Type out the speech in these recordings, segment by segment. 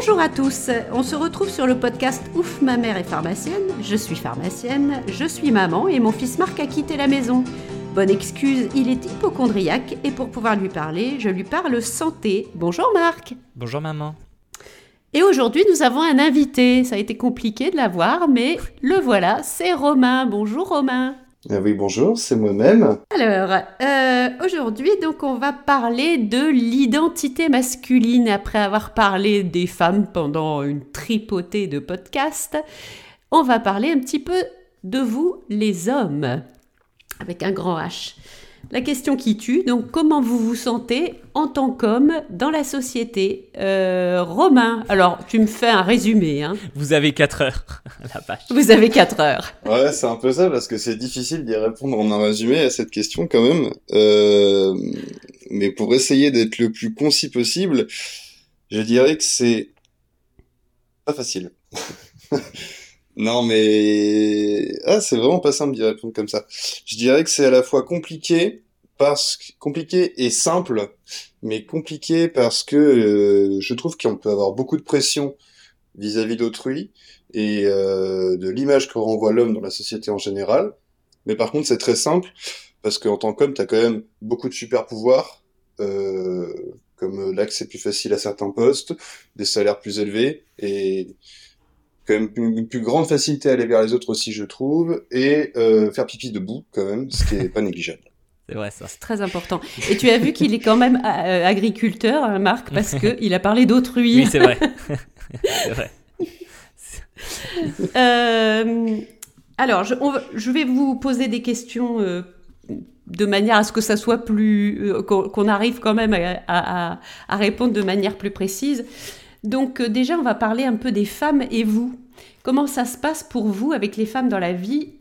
Bonjour à tous, on se retrouve sur le podcast Ouf, ma mère est pharmacienne, je suis pharmacienne, je suis maman et mon fils Marc a quitté la maison. Bonne excuse, il est hypochondriaque et pour pouvoir lui parler, je lui parle santé. Bonjour Marc. Bonjour maman. Et aujourd'hui, nous avons un invité. Ça a été compliqué de l'avoir, mais le voilà, c'est Romain. Bonjour Romain. Ah oui, bonjour, c'est moi-même. Alors, euh, aujourd'hui, donc, on va parler de l'identité masculine après avoir parlé des femmes pendant une tripotée de podcasts. On va parler un petit peu de vous, les hommes, avec un grand H. La question qui tue, donc comment vous vous sentez en tant qu'homme dans la société euh, Romain, alors tu me fais un résumé. Hein. Vous avez 4 heures, la page. Vous avez 4 heures. Ouais, c'est un peu ça, parce que c'est difficile d'y répondre en un résumé à cette question quand même. Euh, mais pour essayer d'être le plus concis possible, je dirais que c'est pas facile. Non, mais ah, c'est vraiment pas simple d'y répondre comme ça. Je dirais que c'est à la fois compliqué parce compliqué et simple, mais compliqué parce que euh, je trouve qu'on peut avoir beaucoup de pression vis-à-vis d'autrui et euh, de l'image que renvoie l'homme dans la société en général. Mais par contre, c'est très simple parce qu'en tant qu'homme, t'as quand même beaucoup de super pouvoirs, euh, comme l'accès plus facile à certains postes, des salaires plus élevés et quand même une, plus grande facilité à aller vers les autres aussi, je trouve, et euh, faire pipi debout quand même, ce qui est pas négligeable. C'est vrai ça. C'est très important. Et tu as vu qu'il est quand même euh, agriculteur, hein, Marc, parce qu'il a parlé d'autrui. Oui, c'est vrai. c'est vrai. Euh, alors, je, je, vais vous poser des questions de manière à ce que ça soit plus. qu'on arrive quand même à, à, à, répondre de manière plus précise. Donc euh, déjà, on va parler un peu des femmes et vous. Comment ça se passe pour vous avec les femmes dans la vie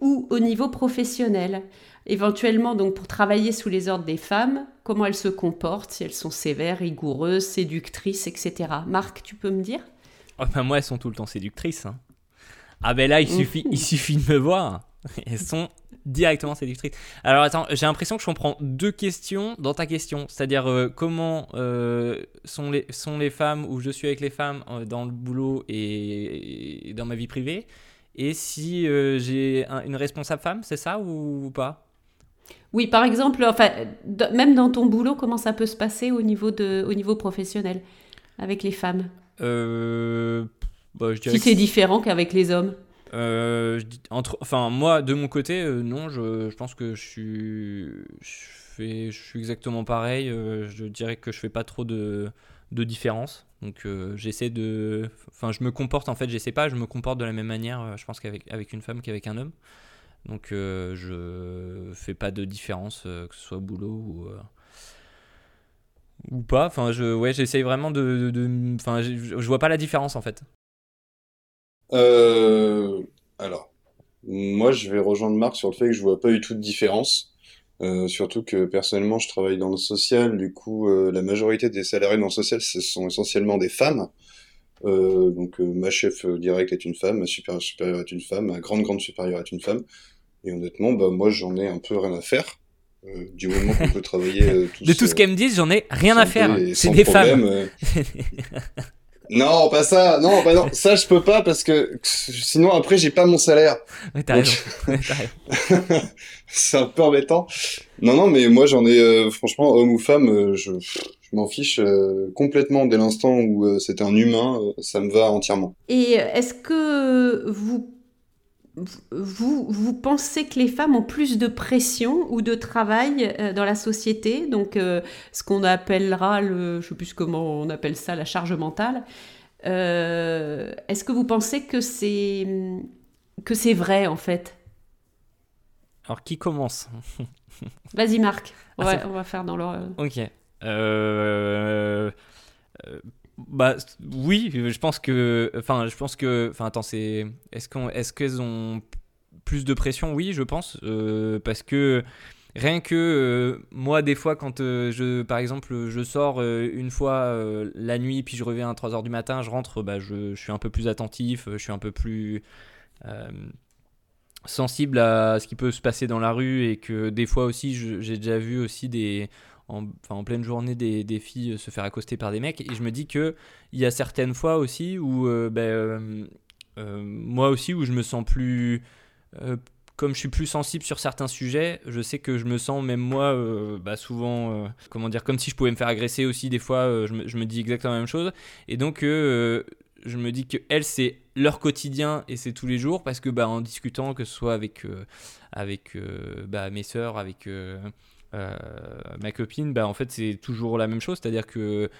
ou au niveau professionnel? Éventuellement, donc pour travailler sous les ordres des femmes, comment elles se comportent, si elles sont sévères, rigoureuses, séductrices, etc. Marc, tu peux me dire? Oh ben Moi, elles sont tout le temps séductrices. Hein. Ah ben là, il suffit, il suffit de me voir. Elles sont directement séductrices. Alors attends, j'ai l'impression que je comprends deux questions dans ta question. C'est-à-dire euh, comment euh, sont, les, sont les femmes ou je suis avec les femmes euh, dans le boulot et, dans ma vie privée? Et si j'ai une responsable femme, c'est ça ou, pas? Oui, par exemple, enfin, même dans ton boulot, comment ça peut se passer au niveau, de, au niveau professionnel avec les femmes? Bah, Si c'est différent qu'avec les hommes euh, entre, enfin, moi, de mon côté, euh, non, je, je, pense que je suis, je, fais, je suis exactement pareil. Euh, je dirais que je fais pas trop de, de différence. Donc, j'essaie de. Enfin, je me comporte, en fait, j'essaie pas, je me comporte de la même manière, je pense, qu'avec avec une femme qu'avec un homme. Donc, je fais pas de différence, que ce soit boulot ou ou pas. Enfin, je, ouais, j'essaye vraiment de, enfin, je, je, vois pas la différence en fait. Euh, alors, moi, je vais rejoindre Marc sur le fait que je vois pas du tout de différence. Euh, surtout que personnellement, je travaille dans le social. Du coup, euh, la majorité des salariés dans le social, ce sont essentiellement des femmes. Euh, donc, euh, ma chef directe est une femme, ma supérieure supérieure est une femme, ma grande grande supérieure est une femme. Et honnêtement, bah moi, j'en ai un peu rien à faire. du moment qu'on peut travailler tous, De tout ce qu'elles me disent, j'en ai rien à faire. C'est des femmes. Non, pas ça. Non, bah non, ça je peux pas parce que sinon après j'ai pas mon salaire. T'as raison. c'est un peu embêtant. Non, non, mais moi j'en ai euh, franchement homme ou femme, euh, je, je m'en fiche euh, complètement dès l'instant où c'est un humain, ça me va entièrement. Et est-ce que vous vous, vous pensez que les femmes ont plus de pression ou de travail euh, dans la société, donc euh, ce qu'on appellera, le, je ne sais plus comment on appelle ça, la charge mentale. Euh, est-ce que vous pensez que c'est que c'est vrai en fait? Alors qui commence? Vas-y Marc, on, ah, va, on va faire dans l'ordre. Ok. Bah oui, je pense que, enfin, je pense que, enfin, attends, c'est, est-ce qu'on, est-ce qu'elles ont plus de pression? Oui, je pense, euh, parce que rien que euh, moi, des fois, quand euh, je, par exemple, je sors une fois la nuit, puis je reviens à 3 h du matin, je rentre, bah, je, je, suis un peu plus attentif, je suis un peu plus sensible à ce qui peut se passer dans la rue et que des fois aussi, j'ai déjà vu aussi des en, pleine journée des, filles se faire accoster par des mecs. Et je me dis que il y a certaines fois aussi où, euh, ben, euh, euh, moi aussi, où je me sens plus. euh, comme je suis plus sensible sur certains sujets, je sais que je me sens, même moi, euh, bah, souvent, euh, comment dire, comme si je pouvais me faire agresser aussi. Des fois, euh, je, me, dis exactement la même chose. Et donc, euh, je me dis que elles, c'est leur quotidien et c'est tous les jours parce que, bah, en discutant, que ce soit avec, euh, avec euh, bah, mes sœurs, avec euh, euh, ma copine, bah, en fait, c'est toujours la même chose. C'est-à-dire que.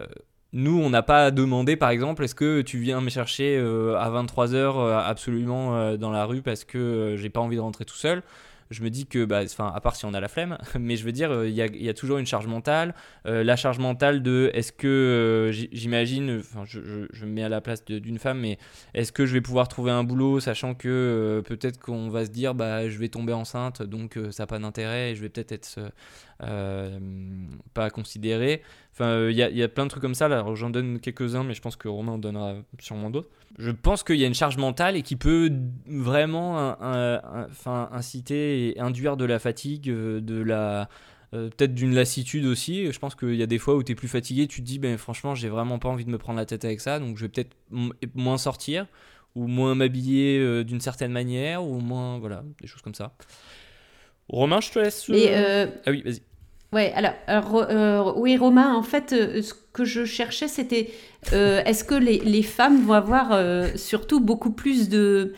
euh, nous, on n'a pas demandé, par exemple, est-ce que tu viens me chercher euh, à 23h absolument euh, dans la rue parce que euh, j'ai pas envie de rentrer tout seul? Je me dis que, bah, enfin, à part si on a la flemme, mais je veux dire, euh, il y, a, toujours une charge mentale. Euh, la charge mentale de, est-ce que, euh, j'imagine, je, me mets à la place d'une femme, mais est-ce que je vais pouvoir trouver un boulot, sachant que peut-être qu'on va se dire, bah, je vais tomber enceinte, donc ça n'a pas d'intérêt, et je vais peut-être être, euh, euh, pas considéré. Enfin, euh, il y, a, il y a plein de trucs comme ça. Là, j'en donne quelques-uns, mais je pense que Romain en donnera sûrement d'autres. Je pense qu'il y a une charge mentale et qui peut vraiment un- un- un- enfin, inciter et induire de la fatigue, euh, de la euh, peut-être d'une lassitude aussi. Je pense qu'il y a des fois où tu es plus fatigué, tu te dis, ben, franchement, j'ai vraiment pas envie de me prendre la tête avec ça, donc je vais peut-être moins sortir ou moins m'habiller euh, d'une certaine manière ou moins, voilà, des choses comme ça. Romain, je te laisse. Euh, euh, Ah oui, vas-y. Ouais, alors, alors, euh, oui, Romain, en fait, euh, ce que je cherchais, c'était euh, est-ce que les, femmes vont avoir euh, surtout beaucoup plus de,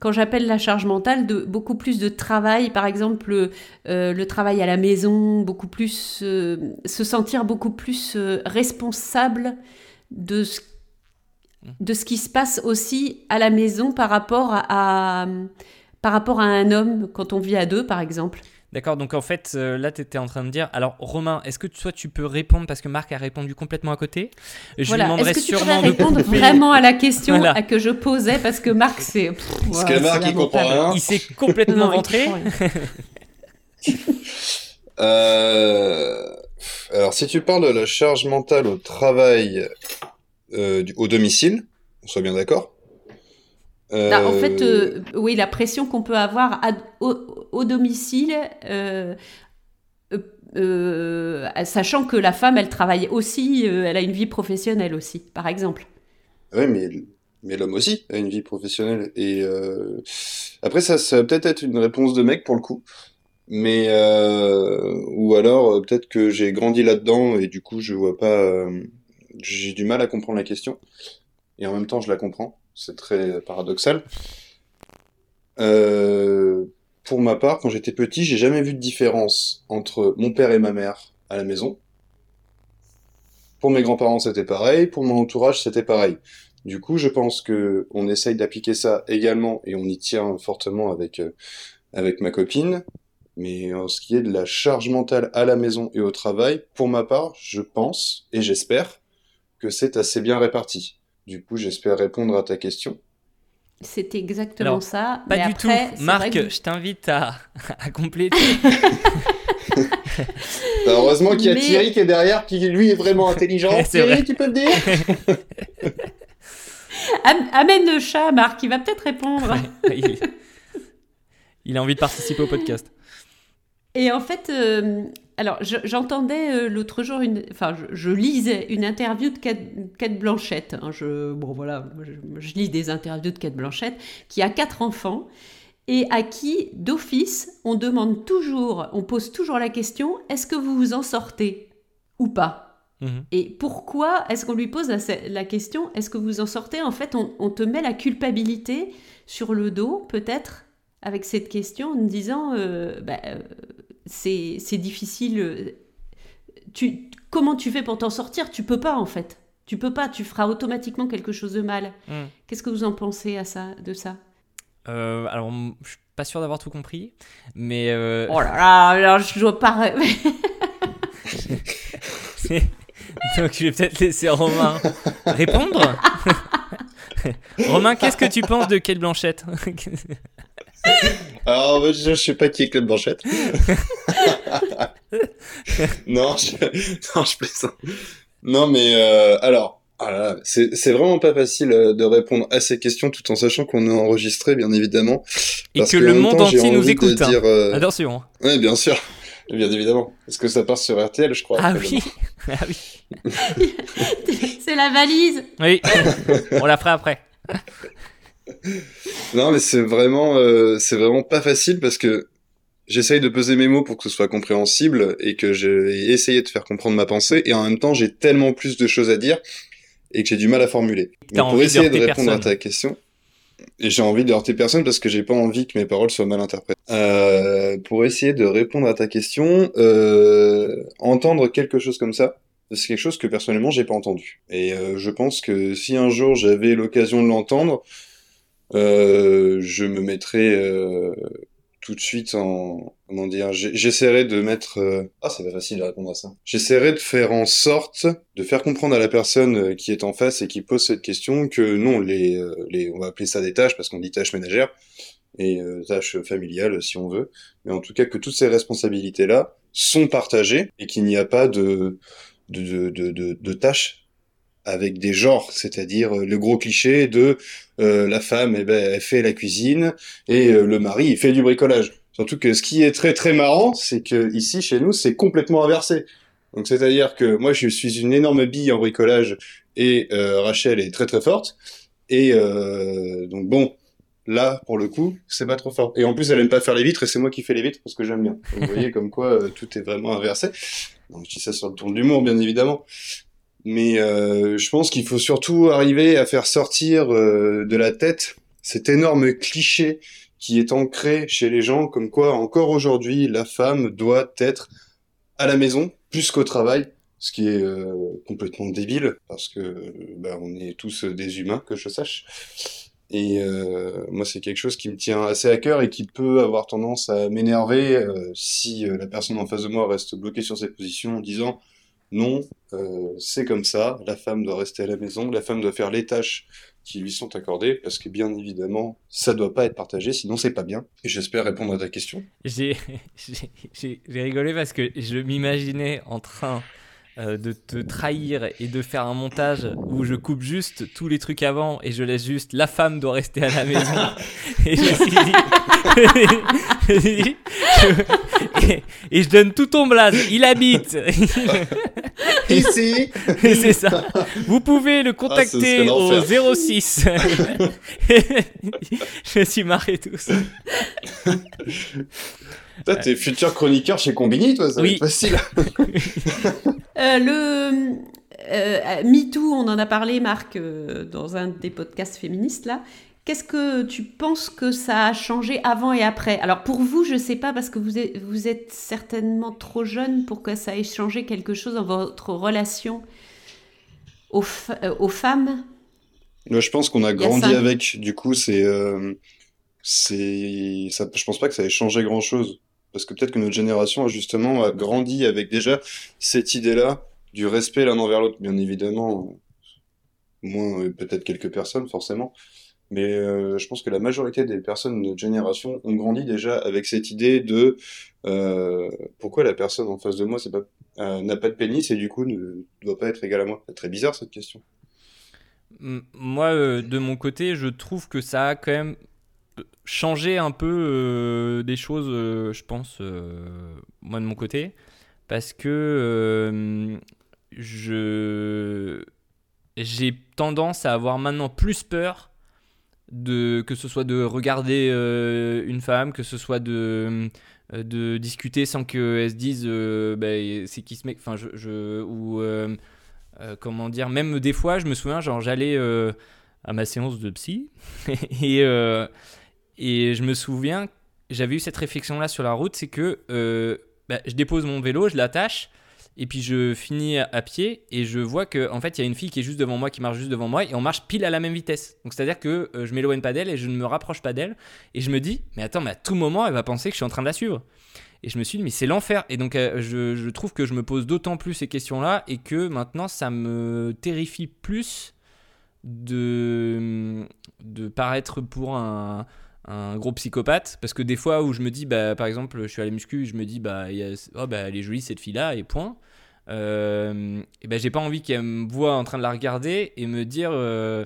quand j'appelle la charge mentale, de beaucoup plus de travail, par exemple, euh, le travail à la maison, beaucoup plus, euh, se sentir beaucoup plus euh, responsable de ce, qui se passe aussi à la maison par rapport à- par rapport à un homme quand on vit à deux, par exemple? D'accord, donc en fait, euh, là, tu étais en train de dire. Alors, Romain, est-ce que toi, tu peux répondre parce que Marc a répondu complètement à côté? Je lui Voilà. demanderai Est-ce que tu pourrais sûrement de répondre couper. vraiment à la question Voilà. à que je posais parce que Marc c'est Parce que Marc, il comprend rien. Il s'est complètement rien. Euh, Alors, si tu parles de la charge mentale au travail, euh, au domicile, on soit bien d'accord? Ah, en Euh, fait, euh, oui, la pression qu'on peut avoir à- au, au domicile, euh, euh, euh, sachant que la femme, elle travaille aussi, euh, elle a une vie professionnelle aussi, par exemple. Oui, mais, mais l'homme aussi a une vie professionnelle. Et euh, après, ça, ça va peut-être être une réponse de mec pour le coup. Mais euh, ou alors euh, peut-être que j'ai grandi là-dedans et du coup je vois pas. euh, j'ai du mal à comprendre la question. Et en même temps, je la comprends. C'est très paradoxal. Euh, pour ma part, quand j'étais petit, j'ai jamais vu de différence entre mon père et ma mère à la maison. Pour mes grands-parents, c'était pareil. Pour mon entourage, c'était pareil. Du coup, je pense que on essaye d'appliquer ça également et on y tient fortement avec euh, avec ma copine. Mais en ce qui est de la charge mentale à la maison et au travail, pour ma part, je pense et j'espère que c'est assez bien réparti. Du coup, j'espère répondre à ta question. C'est exactement Alors, ça. Pas mais du après, tout. Marc, que- je t'invite à, à compléter. Bah, heureusement qu'il y a Mais- Thierry qui est derrière, qui lui est vraiment intelligent. Thierry, vrai. tu peux me dire? Am- Amène le chat, Marc, il va peut-être répondre. il, il a envie de participer au podcast. Et en fait, euh, alors je- j'entendais euh, l'autre jour, une, enfin je, je lisais une interview de Kate, Kate Blanchett. hein, je, bon voilà, moi, je, je lis des interviews de Kate Blanchett qui a quatre enfants et à qui d'office on demande toujours, on pose toujours la question est-ce que vous vous en sortez ou pas? Mhm. Et pourquoi est-ce qu'on lui pose la, la question est-ce que vous en sortez? En fait, on, on te met la culpabilité sur le dos, peut-être, avec cette question, en disant euh, bah, euh, c'est difficile. euh, Tu, comment tu fais pour t'en sortir? Tu peux pas, en fait. Tu peux pas, tu feras automatiquement quelque chose de mal. Mhm. Qu'est-ce que vous en pensez à ça, de ça? Euh, alors, je suis pas sûr d'avoir tout compris, mais euh, Oh là là, alors je dois pas. donc je vais peut-être laisser Romain répondre. Romain, qu'est-ce que tu penses de Kate Blanchette? Alors, bah, je, je sais pas qui est Claude Blanchette. non, je, non, je plaisante. Non, mais euh, alors, ah c'est c'est vraiment pas facile euh, de répondre à ces questions tout en sachant qu'on est enregistré, bien évidemment. Et Parce que le monde temps, entier nous de écoute. hein. dire, euh, Attention. Ouais, bien sûr. Bien évidemment. Est-ce que ça passe sur RTL, je crois Ah oui, ah oui. C'est la valise. Oui, on la fera après. Non, mais c'est vraiment, euh, c'est vraiment pas facile parce que j'essaye de peser mes mots pour que ce soit compréhensible et que j'ai essayé de faire comprendre ma pensée et en même temps j'ai tellement plus de choses à dire et que j'ai du mal à formuler. Pour de essayer de, répondre à ta question, et j'ai envie de heurter personne parce que j'ai pas envie que mes paroles soient mal interprétées. Euh, pour essayer de répondre à ta question, euh, entendre quelque chose comme ça, c'est quelque chose que personnellement j'ai pas entendu. Et euh, je pense que si un jour j'avais l'occasion de l'entendre, je me mettrais euh, tout de suite en comment dire, j'essaierais de mettre euh, ah c'est pas facile de répondre à ça. J'essaierais de faire en sorte de faire comprendre à la personne euh, qui est en face et qui pose cette question que non les euh, les on va appeler ça des tâches parce qu'on dit tâches ménagères et euh, tâches familiales si on veut, mais en tout cas que toutes ces responsabilités là sont partagées et qu'il n'y a pas de de, de, de tâches avec des genres, c'est-à-dire euh, le gros cliché de euh, la femme, eh ben, elle fait la cuisine et euh, le mari, il fait du bricolage. Surtout que ce qui est très très marrant, c'est que ici chez nous, c'est complètement inversé. Donc c'est-à-dire que moi, je suis une énorme bille en bricolage et euh, Rachel est très très forte. Et donc bon, là pour le coup, c'est pas trop fort. Et en plus, elle aime pas faire les vitres et c'est moi qui fais les vitres parce que j'aime bien. Donc, vous voyez comme quoi euh, tout est vraiment inversé. Donc je dis ça sur le ton de l'humour, bien évidemment. Mais euh, je pense qu'il faut surtout arriver à faire sortir euh, de la tête cet énorme cliché qui est ancré chez les gens, comme quoi encore aujourd'hui la femme doit être à la maison plus qu'au travail, ce qui est euh, complètement débile parce que bah, on est tous des humains que je sache. Et euh, moi, c'est quelque chose qui me tient assez à cœur et qui peut avoir tendance à m'énerver si la personne en face de moi reste bloquée sur ses positions en disant non, euh, c'est comme ça, la femme doit rester à la maison, la femme doit faire les tâches qui lui sont accordées, parce que bien évidemment, ça doit pas être partagé, sinon c'est pas bien. Et j'espère répondre à ta question. J'ai rigolé parce que je m'imaginais en train euh, de te trahir et de faire un montage où je coupe juste tous les trucs avant et je laisse juste la femme doit rester à la maison. et je suis et, et donne tout ton blaze. Il habite. Ici c'est ça. Vous pouvez le Ah, contacter serait au l'enfer. 06. je me suis marré tous. Toi, t'es futur chroniqueur chez Combini, toi, ça Oui. va être facile. Euh, le euh, MeToo, on en a parlé, Marc, euh, dans un des podcasts féministes là. Qu'est-ce que tu penses que ça a changé avant et après? Alors pour vous, je sais pas parce que vous êtes, vous êtes certainement trop jeune pour que ça ait changé quelque chose dans votre relation aux, euh, aux femmes. Je pense qu'on a grandi cinq- avec. Du coup, c'est, euh, c'est, ça, je pense pas que ça ait changé grand-chose. Parce que peut-être que notre génération a justement a grandi avec déjà cette idée-là du respect l'un envers l'autre. Bien évidemment, moins euh, peut-être quelques personnes forcément, mais euh, je pense que la majorité des personnes de notre génération ont grandi déjà avec cette idée de euh, pourquoi la personne en face de moi n'a pas de pénis et du coup ne doit pas être égale à moi? Très bizarre cette question. Moi, de mon côté, je trouve que ça a quand même changé un peu euh, des choses, euh, je pense, euh, moi de mon côté, parce que je j'ai tendance à avoir maintenant plus peur de que ce soit de regarder une femme, que ce soit de de discuter sans qu'elle se dise bah, c'est qui ce mec, enfin je, ou comment dire, même des fois, je me souviens, genre j'allais à ma séance de psy et, et je me souviens, j'avais eu cette réflexion-là sur la route, c'est que euh, bah, je dépose mon vélo, je l'attache et puis je finis à, pied et je vois que en fait il y a une fille qui est juste devant moi, qui marche juste devant moi et on marche pile à la même vitesse. Donc c'est à dire que euh, je m'éloigne pas d'elle et je ne me rapproche pas d'elle et je me dis mais attends mais à tout moment elle va penser que je suis en train de la suivre. Et je me suis dit, mais c'est l'enfer. Et donc, euh, je, je trouve que je me pose d'autant plus ces questions-là et que maintenant, ça me terrifie plus de, de paraître pour un, un gros psychopathe. Parce que des fois où je me dis, bah, par exemple, je suis à la muscu, je me dis, bah, il y a- oh, bah, elle est jolie cette fille-là, et point. Euh, et ben j'ai pas envie qu'elle me voit en train de la regarder et me dire. euh,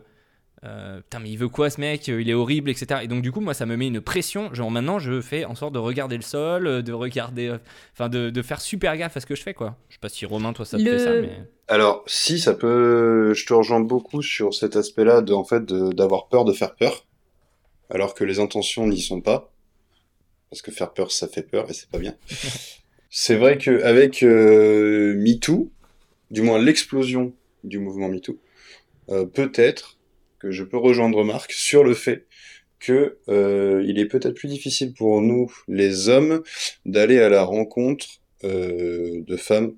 euh, putain mais il veut quoi ce mec il est horrible etc et donc du coup moi ça me met une pression genre maintenant je fais en sorte de regarder le sol de regarder enfin de, de, faire super gaffe à ce que je fais quoi je sais pas si Romain toi ça te fait ça mais alors si ça peut je te rejoins beaucoup sur cet aspect là de en fait d'avoir peur de faire peur alors que les intentions n'y sont pas. Parce que faire peur ça fait peur et c'est pas bien. C'est vrai que avec euh, MeToo du moins l'explosion du mouvement MeToo euh, peut-être que je peux rejoindre Marc sur le fait que euh, il est peut-être plus difficile pour nous, les hommes, d'aller à la rencontre euh, de femmes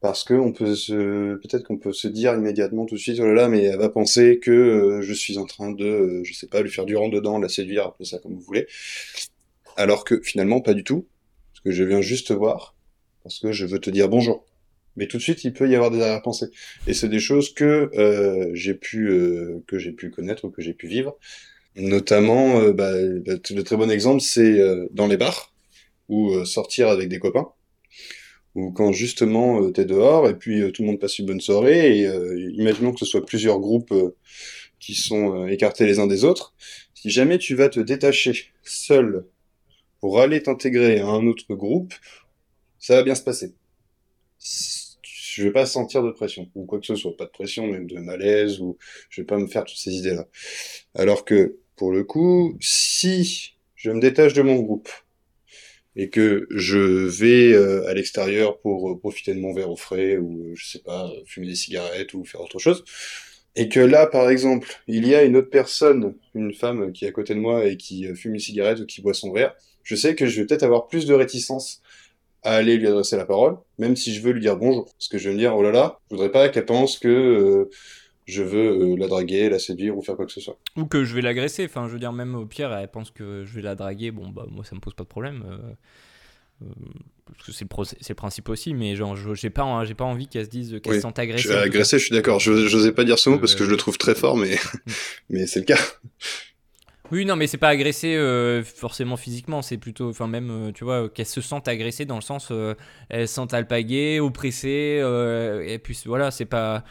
parce que on peut se peut-être qu'on peut se dire immédiatement tout de suite oh là là mais elle va penser que euh, je suis en train de euh, je sais pas lui faire du rang dedans la séduire appelez ça comme vous voulez. Alors que finalement pas du tout. Parce que je viens juste voir parce que je veux te dire bonjour. Mais tout de suite il peut y avoir des arrière-pensées. Et c'est des choses que euh, j'ai pu euh, que j'ai pu connaître ou que j'ai pu vivre. Notamment euh, bah, le très bon exemple c'est dans les bars ou sortir avec des copains ou quand justement t'es dehors et puis tout le monde passe une bonne soirée et imaginons que ce soit plusieurs groupes qui sont écartés les uns des autres. Si jamais tu vas te détacher seul pour aller t'intégrer à un autre groupe ça va bien se passer. Je vais pas sentir de pression ou quoi que ce soit, pas de pression, même de malaise ou je vais pas me faire toutes ces idées-là. Alors que pour le coup, si je me détache de mon groupe et que je vais euh, à l'extérieur pour euh, profiter de mon verre au frais ou euh, je sais pas fumer des cigarettes ou faire autre chose et que là par exemple il y a une autre personne une femme qui est à côté de moi et qui fume une cigarette ou qui boit son verre je sais que je vais peut-être avoir plus de réticence à aller lui adresser la parole, même si je veux lui dire bonjour. Parce que je vais me dire, oh là là, je voudrais pas qu'elle pense que je veux euh, la draguer, la séduire ou faire quoi que ce soit. Ou que je vais l'agresser. Enfin, je veux dire, même au pire, elle pense que je vais la draguer. Bon, bah, moi, ça me pose pas de problème. Euh, parce que c'est le, le, principe aussi, mais genre, j'ai pas, pas envie qu'elle se dise qu'elle oui. se sente agressée. Je agressée, je suis d'accord. Je n'osais pas dire ce mot parce que je le trouve très fort, mais, mais c'est le cas. Oui, non, mais c'est pas agressé euh, forcément physiquement, c'est plutôt, enfin même, euh, tu vois, qu'elles se sentent agressées dans le sens, euh, elles se sentent alpaguées, oppressées, et puis voilà, c'est pas,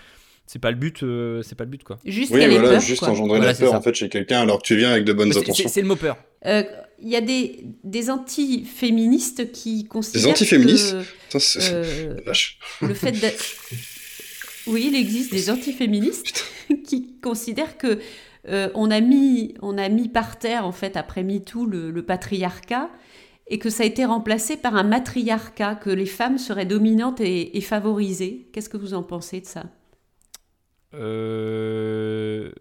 c'est pas le but, c'est pas le but quoi. Juste oui, voilà, peur, juste engendrer la peur en fait chez quelqu'un alors que tu viens avec de bonnes intentions. C'est le mot peur. Il y a des, des anti-féministes qui considèrent. Des anti-féministes Le fait de. Oui, il existe des anti-féministes qui considèrent que euh, on, a mis, on a mis par terre, en fait, après MeToo, le, le patriarcat, et que ça a été remplacé par un matriarcat, que les femmes seraient dominantes et, favorisées. Qu'est-ce que vous en pensez de ça? Euh,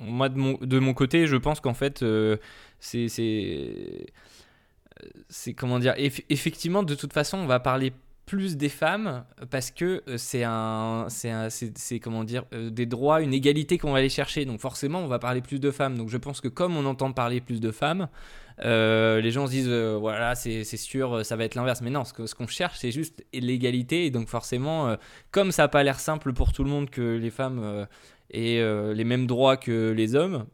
Moi, de mon, côté, je pense qu'en fait, euh, c'est... C'est comment dire Effectivement, de toute façon, on va parler plus des femmes parce que euh, c'est un c'est comment dire euh, des droits une égalité qu'on va aller chercher. Donc forcément on va parler plus de femmes. Donc je pense que comme on entend parler plus de femmes euh, les gens se disent voilà c'est sûr ça va être l'inverse. Mais non ce qu'on ce qu'on cherche c'est juste l'égalité. Et donc forcément comme ça n'a pas l'air simple pour tout le monde que les femmes aient les mêmes droits que les hommes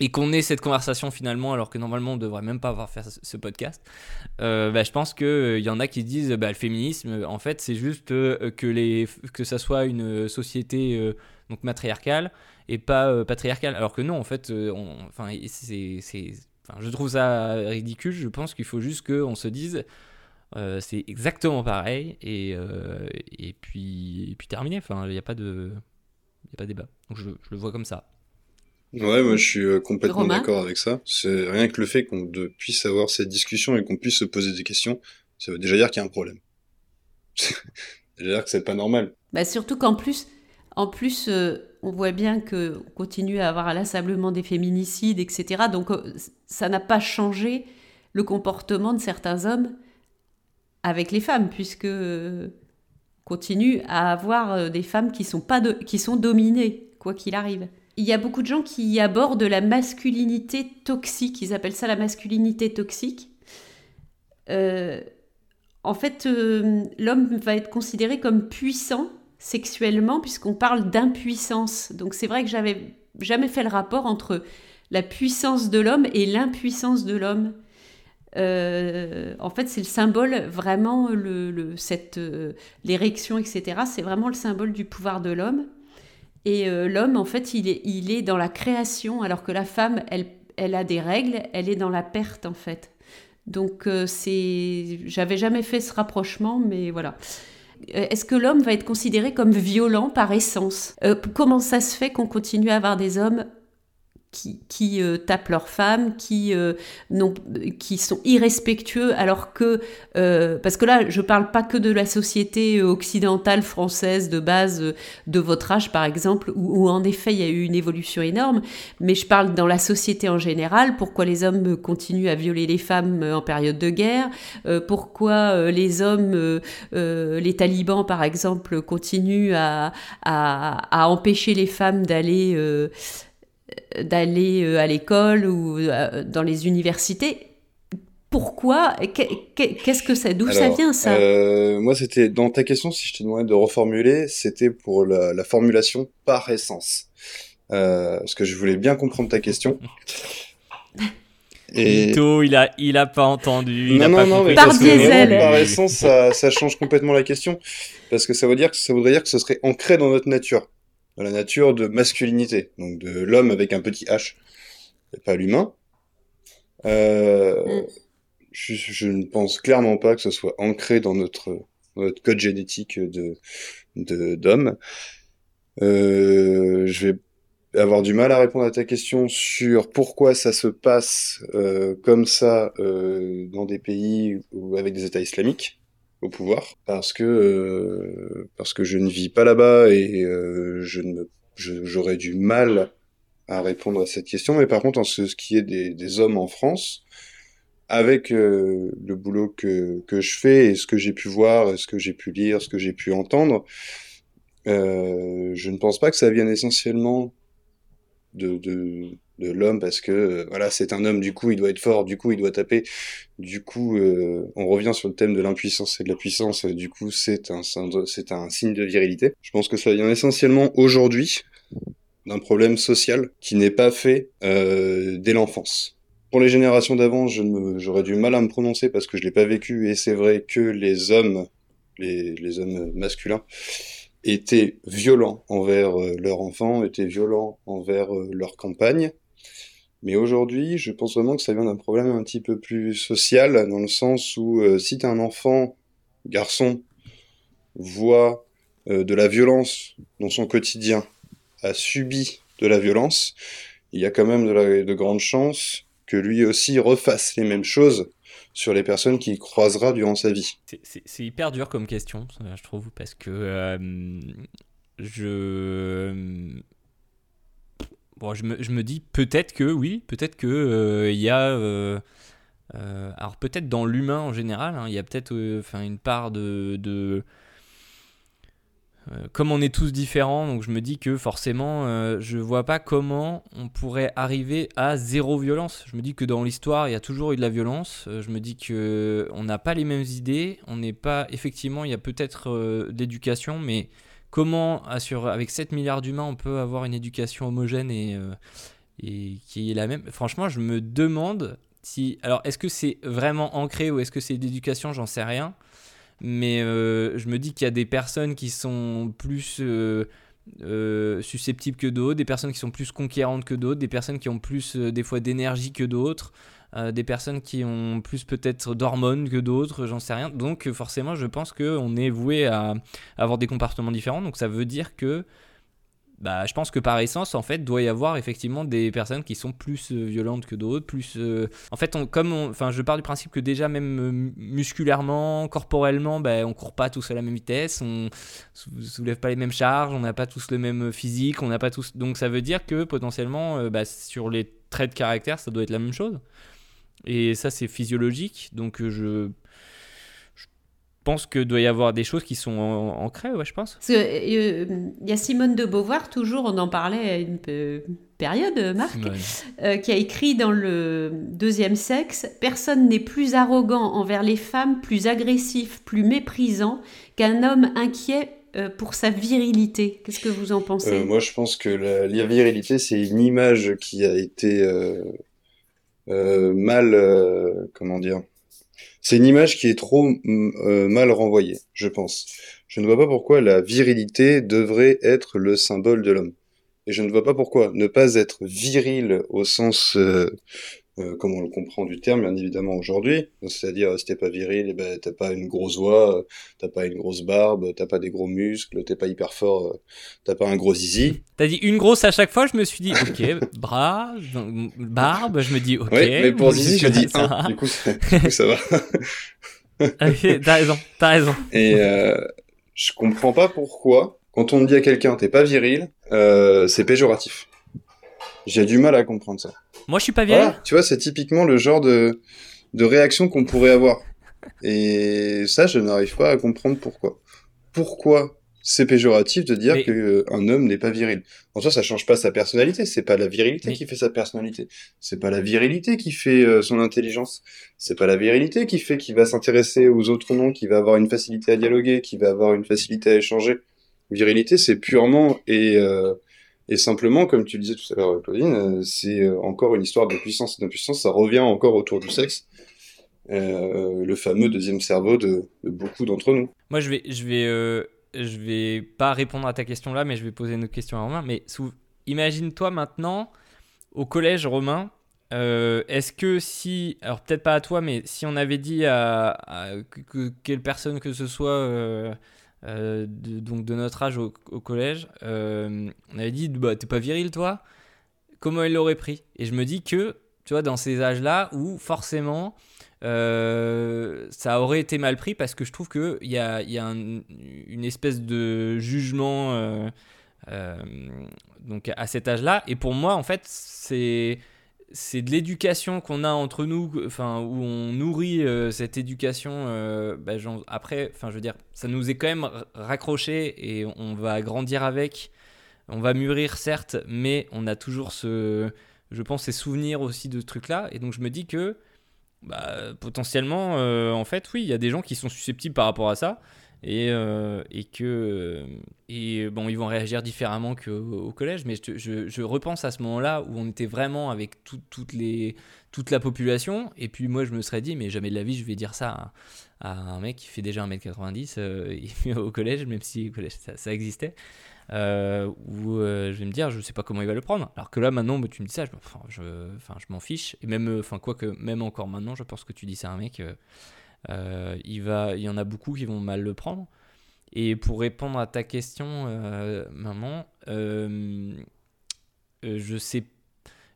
et qu'on ait cette conversation finalement alors que normalement on devrait même pas avoir fait ce podcast, euh, bah, je pense qu'il euh, y en a qui disent bah, le féminisme en fait c'est juste euh, que, les, que ça soit une société donc matriarcale et pas patriarcale. Alors que non en fait enfin, c'est, je trouve ça ridicule. Je pense qu'il faut juste qu'on se dise c'est exactement pareil et, et, puis, et puis terminé. Enfin il n'y a pas de pas débat. Donc je, je le vois comme ça Ouais, moi je suis euh, complètement d'accord avec ça. C'est rien que le fait qu'on puisse avoir cette discussion et qu'on puisse se poser des questions, ça veut déjà dire qu'il y a un problème. ça veut dire que c'est pas normal. Bah surtout qu'en plus, en plus, euh, on voit bien que on continue à avoir l'insablement des féminicides, etc. Donc euh, ça n'a pas changé le comportement de certains hommes avec les femmes, puisque continue à avoir des femmes qui sont pas de, qui sont dominées quoi qu'il arrive il y a beaucoup de gens qui abordent la masculinité toxique, ils appellent ça la masculinité toxique. Euh, en fait, euh, l'homme va être considéré comme puissant sexuellement puisqu'on parle d'impuissance. Donc c'est vrai que j'avais jamais fait le rapport entre la puissance de l'homme et l'impuissance de l'homme. Euh, en fait, c'est le symbole vraiment le, cette l'érection, etc. C'est vraiment le symbole du pouvoir de l'homme. Et l'homme, en fait, il est, il dans la création, alors que la femme, elle, elle a des règles, elle est dans la perte, en fait. Donc, c'est, j'avais jamais fait ce rapprochement, mais voilà. Est-ce que l'homme va être considéré comme violent par essence? Comment ça se fait qu'on continue à avoir des hommes qui, qui euh, tapent leurs femmes, qui, euh, qui sont irrespectueux, alors que, euh, parce que là, je parle pas que de la société occidentale française de base de votre âge, par exemple, où, en effet il y a eu une évolution énorme, mais je parle dans la société en général, pourquoi les hommes continuent à violer les femmes en période de guerre, pourquoi les hommes, les talibans par exemple, continuent à, à, à empêcher les femmes d'aller d'aller euh, à l'école ou euh, dans les universités. Pourquoi? Qu'est-ce que ça D'où ça vient ça? euh, Moi, c'était dans ta question, si je te demandais de reformuler, c'était pour la, formulation par essence, parce que je voulais bien comprendre ta question. Et... il a, il a pas entendu. Il non, a non, pas non, mais par diesel. par essence, ça, ça change complètement la question, parce que ça veut dire que ça voudrait dire que ce serait ancré dans notre nature la nature de masculinité, donc de l'homme avec un petit H, et pas l'humain. Euh, je, ne pense clairement pas que ce soit ancré dans notre, notre code génétique de d'homme. Euh, je vais avoir du mal à répondre à ta question sur pourquoi ça se passe euh, comme ça euh, dans des pays ou avec des États islamiques au pouvoir parce que euh, parce que je ne vis pas là-bas et euh, je ne j'aurais du mal à répondre à cette question. Mais par contre en ce, qui est des, des hommes en France avec euh, le boulot que, que je fais et ce que j'ai pu voir, ce que j'ai pu lire, ce que j'ai pu entendre, je ne pense pas que ça vienne essentiellement de, de, de l'homme parce que euh, voilà c'est un homme du coup il doit être fort du coup il doit taper. Du coup euh, on revient sur le thème de l'impuissance et de la puissance. Du coup c'est un c'est un signe de virilité. Je pense que ça vient essentiellement aujourd'hui d'un problème social qui n'est pas fait euh, dès l'enfance. Pour les générations d'avant j'aurais du mal à me prononcer parce que je l'ai pas vécu et c'est vrai que les hommes les, les hommes masculins étaient violents envers leurs enfants, étaient violents envers leur campagne, mais aujourd'hui, je pense vraiment que ça vient d'un problème un petit peu plus social, dans le sens où euh, si un enfant, garçon, voit euh, de la violence dans son quotidien, a subi de la violence, il y a quand même de grandes chances que lui aussi refasse les mêmes choses sur les personnes qu'il croisera durant sa vie. C'est hyper dur comme question, je trouve, parce que euh, je Bon, je me, dis peut-être que oui, peut-être que euh, y a. Euh, alors peut-être dans l'humain en général, hein, il y a peut-être une part de. de comme on est tous différents, donc je me dis que forcément, je vois pas comment on pourrait arriver à zéro violence. Je me dis que dans l'histoire, il y a toujours eu de la violence. je me dis que on n'a pas les mêmes idées. On n'est pas effectivement, il y a peut-être d'éducation, mais comment, avec 7 milliards d'humains, on peut avoir une éducation homogène euh, et qui est la même? Franchement, je me demande si. Alors, est-ce que c'est vraiment ancré ou est-ce que c'est d'éducation J'en sais rien. Mais euh, je me dis qu'il y a des personnes qui sont plus. Euh, susceptibles que d'autres, des personnes qui sont plus conquérantes que d'autres, des personnes qui ont plus des fois d'énergie que d'autres. Euh, des personnes qui ont plus peut-être d'hormones que d'autres, j'en sais rien. Donc forcément, je pense qu'on est voué à, avoir des comportements différents. Donc ça veut dire que bah, je pense que par essence, en fait, doit y avoir effectivement des personnes qui sont plus euh, violentes que d'autres, plus. Euh, en fait, comme, enfin, je pars du principe que déjà même musculairement, corporellement, bah, on court pas tous à la même vitesse, on soulève pas les mêmes charges, on n'a pas tous le même physique, on n'a pas tous. Donc ça veut dire que potentiellement, bah, sur les traits de caractère, ça doit être la même chose. Et ça, c'est physiologique. Donc, euh, je pense que doit y avoir des choses qui sont ancrées, ouais, je pense. Euh, il y a Simone de Beauvoir, toujours, on en parlait à une période, Marc, euh, qui a écrit dans le deuxième sexe Personne n'est plus arrogant envers les femmes, plus agressif, plus méprisant qu'un homme inquiet pour sa virilité. Qu'est-ce que vous en pensez? Moi, je pense que la, la virilité, c'est une image qui a été euh, mal, euh, comment dire, c'est une image qui est trop mm, euh, mal renvoyée, je pense. je ne vois pas pourquoi la virilité devrait être le symbole de l'homme. Et je ne vois pas pourquoi ne pas être viril au sens euh, euh, comme on le comprend du terme, bien évidemment aujourd'hui. C'est-à-dire, si t'es pas viril, eh ben, t'as pas une grosse voix, t'as pas une grosse barbe, t'as pas des gros muscles, t'es pas hyper fort, euh, t'as pas un gros zizi. T'as dit une grosse à chaque fois, je me suis dit, ok, bras, barbe, je me dis, ok. Oui, mais pour zizi, je dis un, du coup, ça, du coup, ça va. ok, t'as raison, t'as raison. Et euh, je comprends pas pourquoi, quand on dit à quelqu'un, t'es pas viril, euh, c'est péjoratif. J'ai du mal à comprendre ça. Moi, je suis pas vieille. tu vois, c'est typiquement le genre de, de réaction qu'on pourrait avoir. Et ça, je n'arrive pas à comprendre pourquoi. Pourquoi c'est péjoratif de dire qu'un euh, homme n'est pas viril? En soi, ça change pas sa personnalité. C'est pas la virilité qui fait sa personnalité. C'est pas la virilité qui fait euh, son intelligence. C'est pas la virilité qui fait qu'il va s'intéresser aux autres noms, qui va avoir une facilité à dialoguer, qui va avoir une facilité à échanger. Virilité, c'est purement et euh, et simplement, comme tu le disais tout à l'heure, Claudine, euh, c'est euh, encore une histoire de puissance et d'impuissance. Ça revient encore autour du sexe. Euh, le fameux deuxième cerveau de, beaucoup d'entre nous. Moi, je vais, je vais, je vais pas répondre à ta question là, mais je vais poser une autre question à Romain. Mais imagine-toi maintenant au collège Romain. Est-ce que si, alors peut-être pas à toi, mais si on avait dit à, quelle personne que ce soit de, donc de notre âge au, collège, euh, on avait dit bah, T'es pas viril, toi? Comment il l'aurait pris? Et je me dis que, tu vois, dans ces âges-là où forcément euh, ça aurait été mal pris parce que je trouve qu'il y a, y a une espèce de jugement donc à cet âge-là. Et pour moi, en fait, c'est c'est de l'éducation qu'on a entre nous, enfin où on nourrit euh, cette éducation. Euh, bah, après, enfin je veux dire, ça nous est quand même raccroché et on va grandir avec. On va mûrir certes, mais on a toujours ce, je pense, ces souvenirs aussi de ce truc-là. Et donc je me dis que bah, potentiellement, euh, en fait, oui, il y a des gens qui sont susceptibles par rapport à ça et, euh, que euh, et bon ils vont réagir différemment qu'au collège mais je, repense à ce moment-là où on était vraiment avec toute la population. Et puis moi je me serais dit mais jamais de la vie je vais dire ça à, un mec qui fait déjà 1m90 euh, au collège même si au collège ça, existait. Où je vais me dire je sais pas comment il va le prendre. Alors que là maintenant bah, tu me dis ça je, enfin, je, m'en fiche. Et même enfin quoi que même encore maintenant je pense que tu dis ça à un mec euh, il, va, il y en a beaucoup qui vont mal le prendre. Et pour répondre à ta question, euh, maman, euh, je sais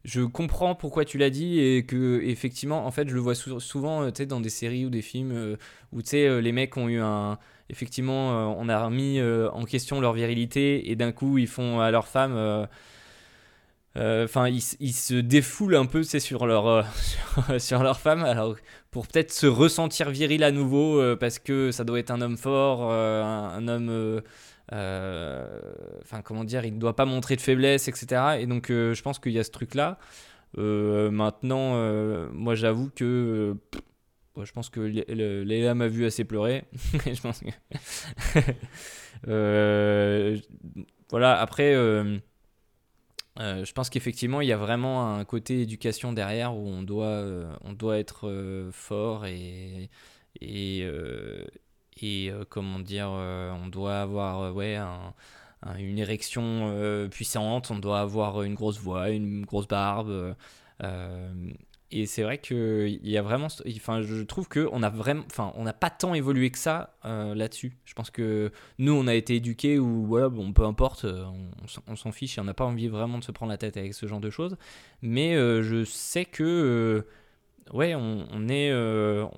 je comprends pourquoi tu l'as dit et que effectivement en fait je le vois souvent dans des séries ou des films où tu sais les mecs ont eu un effectivement on a remis en question leur virilité et d'un coup ils font à leur femme euh, enfin, ils, se défoulent un peu, c'est sur leur euh, sur, leur femme, alors pour peut-être se ressentir viril à nouveau, euh, parce que ça doit être un homme fort, un, homme, enfin comment dire, il ne doit pas montrer de faiblesse, etc. Et donc, je pense qu'il y a ce truc-là. maintenant, moi, j'avoue que je pense que Léa m'a vu assez pleurer. je pense que voilà. Après. Euh, je pense qu'effectivement, il y a vraiment un côté éducation derrière où on doit, euh, on doit être euh, fort et, et, et comment dire, on doit avoir ouais, une érection puissante, on doit avoir une grosse voix, une grosse barbe. Et c'est vrai qu'il y a vraiment. Enfin, je trouve qu'on a vraiment. Enfin, on n'a pas tant évolué que ça euh, là-dessus. Je pense que nous, on a été éduqués où, voilà, bon, peu importe, euh, on, s'en fiche et on n'a pas envie vraiment de se prendre la tête avec ce genre de choses. Mais euh, je sais que. ouais, on, est. je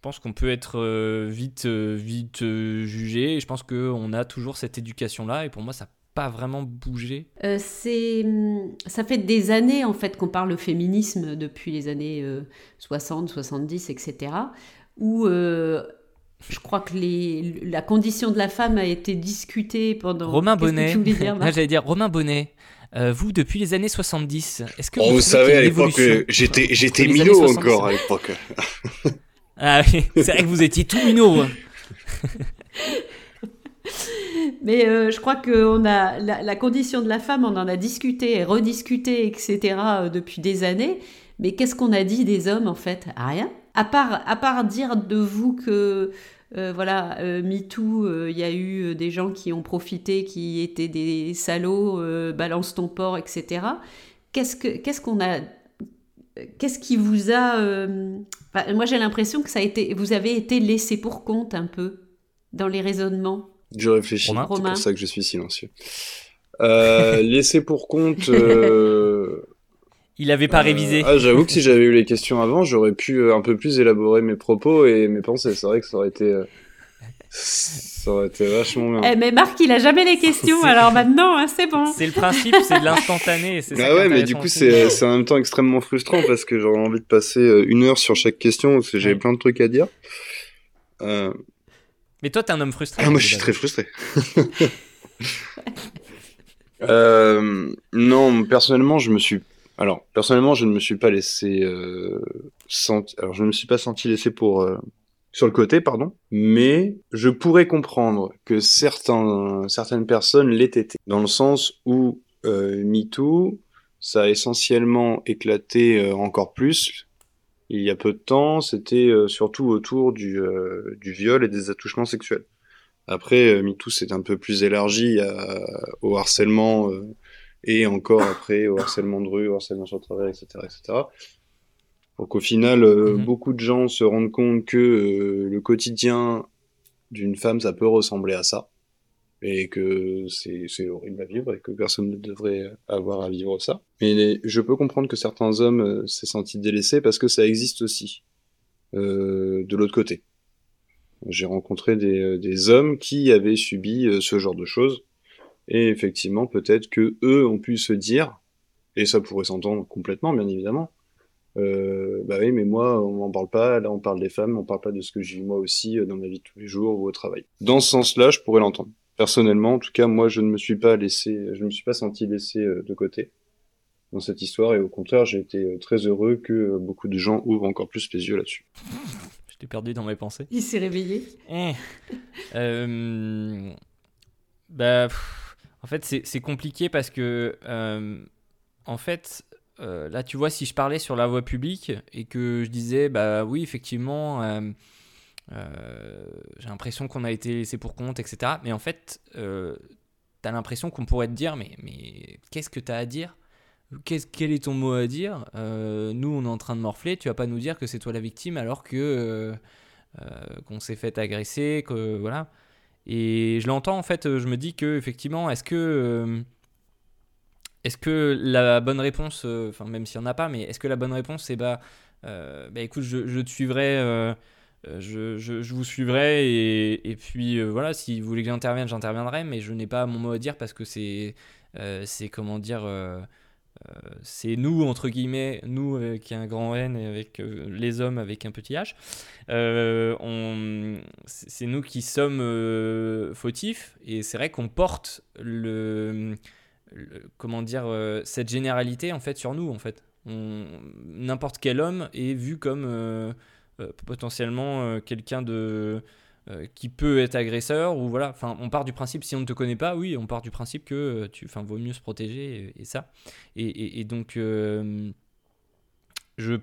pense qu'on peut être vite, vite jugé. Je pense qu'on a toujours cette éducation-là. Et pour moi, ça pas vraiment bougé? Euh, C'est, hum, ça fait des années en fait qu'on parle de féminisme depuis les années 60, 70, etc. Où euh, je crois que les, la condition de la femme a été discutée pendant. Romain Bonnet. J'allais dire Romain Bonnet. Euh, vous, depuis les années 70, est-ce que vous, savez, à l'époque, j'étais, j'étais minot encore à l'époque. ah oui, c'est vrai que vous étiez tout minot. Mais euh, je crois que a la, condition de la femme, on en a discuté et rediscuté, etc. Euh, depuis des années. Mais qu'est-ce qu'on a dit des hommes en fait? Rien. À part, à part dire de vous que voilà, MeToo, il y a eu des gens qui ont profité, qui étaient des salauds, balance ton porc, etc. Qu'est-ce que qu'est-ce qu'on a Qu'est-ce qui vous a Moi, j'ai l'impression que ça a été, vous avez été laissé pour compte un peu dans les raisonnements? Je réfléchis. C'est pour ça que je suis silencieux. laissé pour compte. Il n'avait pas euh, révisé. Ah, j'avoue que si j'avais eu les questions avant, j'aurais pu euh, un peu plus élaborer mes propos et mes pensées. C'est vrai que ça aurait été. Euh, ça aurait été vachement bien. Eh, mais Marc, il a jamais les questions, alors maintenant, hein, c'est bon. C'est le principe, c'est de l'instantané. Ah ouais, mais du coup, c'est en même temps extrêmement frustrant parce que j'aurais envie de passer une heure sur chaque question parce que j'ai plein de trucs à dire. Mais toi, t'es un homme frustré. Ah, moi, je suis très frustré. euh, non, personnellement, je me suis alors, personnellement, je ne me suis pas laissé euh, alors je ne me suis pas senti laissé pour euh, sur le côté, pardon, mais je pourrais comprendre que certains, certaines personnes l'aient été, dans le sens où euh, MeToo, ça a essentiellement éclaté euh, encore plus. Il y a peu de temps, c'était euh, surtout autour du, du viol et des attouchements sexuels. Après, MeToo c'est un peu plus élargi au harcèlement et encore après au harcèlement de rue, au harcèlement sur le travail, etc., etc. Donc au final, euh, mhm. beaucoup de gens se rendent compte que euh, le quotidien d'une femme, ça peut ressembler à ça, et que c'est horrible à vivre et que personne ne devrait avoir à vivre ça. Mais je peux comprendre que certains hommes euh, s'est sentis délaissés parce que ça existe aussi de l'autre côté. J'ai rencontré des, des, hommes qui avaient subi ce genre de choses et effectivement, peut-être que eux ont pu se dire, et ça pourrait s'entendre complètement, bien évidemment, euh, bah oui, mais moi, on n'en parle pas, là on parle des femmes, on parle pas de ce que j'ai moi aussi euh, dans ma vie de tous les jours ou au travail. Dans ce sens-là, je pourrais l'entendre. Personnellement, en tout cas, moi, je ne me suis pas laissé, je ne me suis pas senti laissé euh, de côté dans cette histoire, et au contraire, j'ai été très heureux que beaucoup de gens ouvrent encore plus les yeux là-dessus. Je t'ai perdu dans mes pensées. Il s'est réveillé. Eh. Euh... Bah. En fait, c'est compliqué parce que, euh, en fait, euh, là, tu vois, si je parlais sur la voie publique et que je disais, bah oui, effectivement, euh, j'ai l'impression qu'on a été laissé pour compte, etc. Mais en fait, tu as l'impression qu'on pourrait te dire, mais, mais qu'est-ce que tu as à dire? Quel est ton mot à dire? Nous, on est en train de morfler, tu vas pas nous dire que c'est toi la victime alors que qu'on s'est fait agresser, que voilà. Et je l'entends en fait, je me dis que effectivement, est-ce que euh, est-ce que la bonne réponse, euh, enfin même s'il n'y en a pas, mais est-ce que la bonne réponse c'est bah, euh, bah écoute, je, te suivrai, je, je, vous suivrai et, et puis voilà, si vous voulez que j'intervienne, j'interviendrai, mais je n'ai pas mon mot à dire parce que c'est comment dire euh, c'est nous, entre guillemets, nous avec un grand N et avec euh, les hommes avec un petit H, euh, c'est nous qui sommes fautifs et c'est vrai qu'on porte le, comment dire, cette généralité en fait sur nous en fait. N'importe quel homme est vu comme potentiellement quelqu'un de euh, qui peut être agresseur ou voilà. Enfin on part du principe si on ne te connaît pas oui on part du principe que euh, tu enfin vaut mieux se protéger et, ça. Et, donc euh, je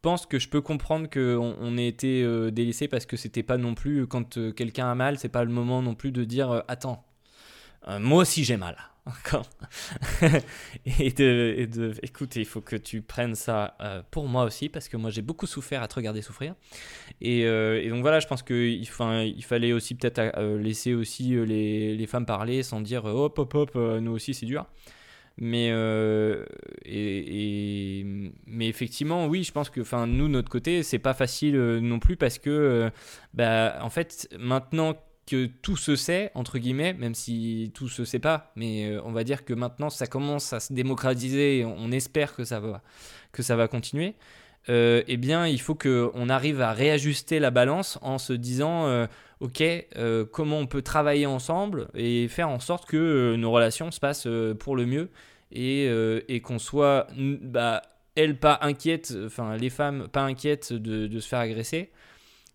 pense que je peux comprendre qu'on on ait été délaissé parce que c'était pas non plus quand quelqu'un a mal c'est pas le moment non plus de dire attends moi aussi j'ai mal et, de, et de, écoute, il faut que tu prennes ça euh, pour moi aussi, parce que moi j'ai beaucoup souffert à te regarder souffrir. Et, euh, donc voilà, je pense qu'il il fallait aussi peut-être euh, laisser aussi les, les, femmes parler sans dire hop hop hop, nous aussi c'est dur. Mais, mais effectivement, oui, je pense que nous, notre côté, c'est pas facile non plus parce que, bah, en fait, maintenant que tout se sait, entre guillemets, même si tout se sait pas, mais euh, on va dire que maintenant ça commence à se démocratiser et on, espère que ça va, que ça va continuer, euh, eh bien il faut qu'on arrive à réajuster la balance en se disant, euh, ok, comment on peut travailler ensemble et faire en sorte que nos relations se passent pour le mieux et, qu'on soit, bah, elles pas inquiètes, enfin les femmes pas inquiètes de se faire agresser.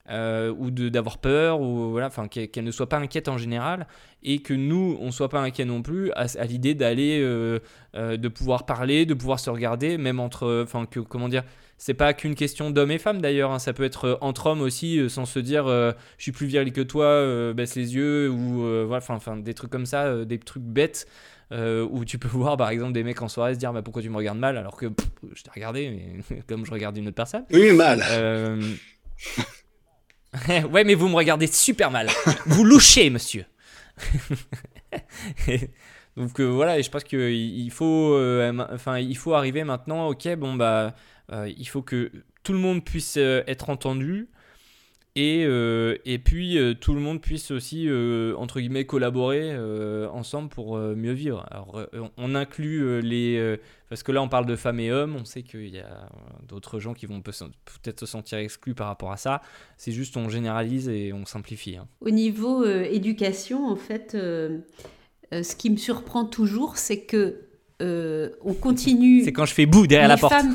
Euh, ou d'avoir peur, ou voilà, enfin qu'elle ne soit pas inquiète en général, et que nous, on ne soit pas inquiets non plus à, l'idée d'aller, euh, euh, de pouvoir parler, de pouvoir se regarder, même entre, enfin que comment dire, c'est pas qu'une question d'hommes et femmes d'ailleurs, hein. ça peut être euh, entre hommes aussi, euh, sans se dire euh, je suis plus viril que toi, baisse les yeux, ou voilà, enfin des trucs comme ça, des trucs bêtes, où tu peux voir par exemple des mecs en soirée se dire bah, pourquoi tu me regardes mal? alors que je t'ai regardé, mais comme je regarde une autre personne. Oui, mal. ouais, mais vous me regardez super mal. vous louchez, monsieur. Donc voilà, et je pense qu'il il faut, enfin, il faut arriver maintenant, ok, bon bah euh, il faut que tout le monde puisse euh, être entendu. Et, euh, et puis tout le monde puisse aussi, entre guillemets, collaborer ensemble pour mieux vivre. Alors on inclut les... parce que là on parle de femmes et hommes, on sait qu'il y a d'autres gens qui vont peut-être se sentir exclus par rapport à ça. C'est juste on généralise et on simplifie. Hein. Au niveau éducation, en fait, ce qui me surprend toujours, c'est que on continue... c'est quand je fais bout derrière la porte.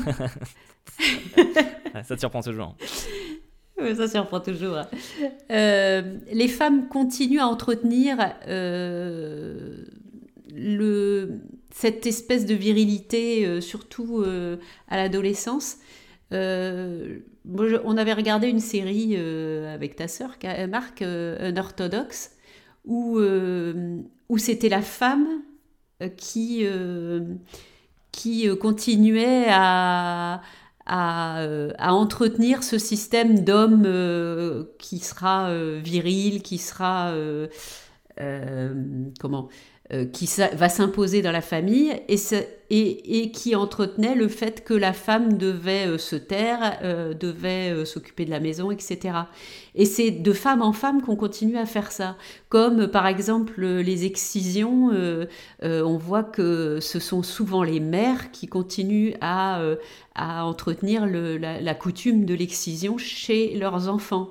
ça te surprend toujours. ça surprend toujours. Euh, les femmes continuent à entretenir euh, le, cette espèce de virilité, euh, surtout à l'adolescence. on avait regardé une série avec ta sœur, Marc, un orthodoxe, où, où c'était la femme qui, qui continuait à euh, à, entretenir ce système d'homme euh, qui sera euh, viril, qui sera comment? Euh, qui va s'imposer dans la famille et, et, qui entretenait le fait que la femme devait euh, se taire, euh, devait s'occuper de la maison, etc. Et c'est de femme en femme qu'on continue à faire ça. Comme par exemple les excisions, on voit que ce sont souvent les mères qui continuent à, à entretenir la coutume de l'excision chez leurs enfants.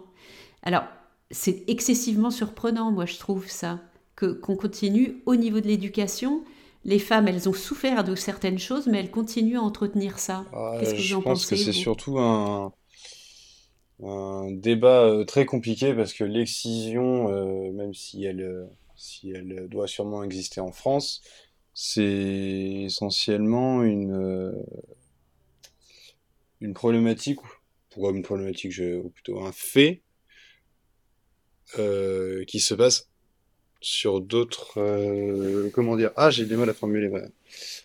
Alors, c'est excessivement surprenant, moi je trouve ça qu'on continue au niveau de l'éducation. Les femmes, elles ont souffert de certaines choses, mais elles continuent à entretenir ça. Qu'est-ce que je pense que c'est surtout un, un débat euh, très compliqué parce que l'excision, euh, même si elle, euh, si elle doit sûrement exister en France, c'est essentiellement une, une problématique, pourquoi une problématique, ou plutôt un fait qui se passe sur d'autres. Euh, comment dire? Ah, j'ai du mal à formuler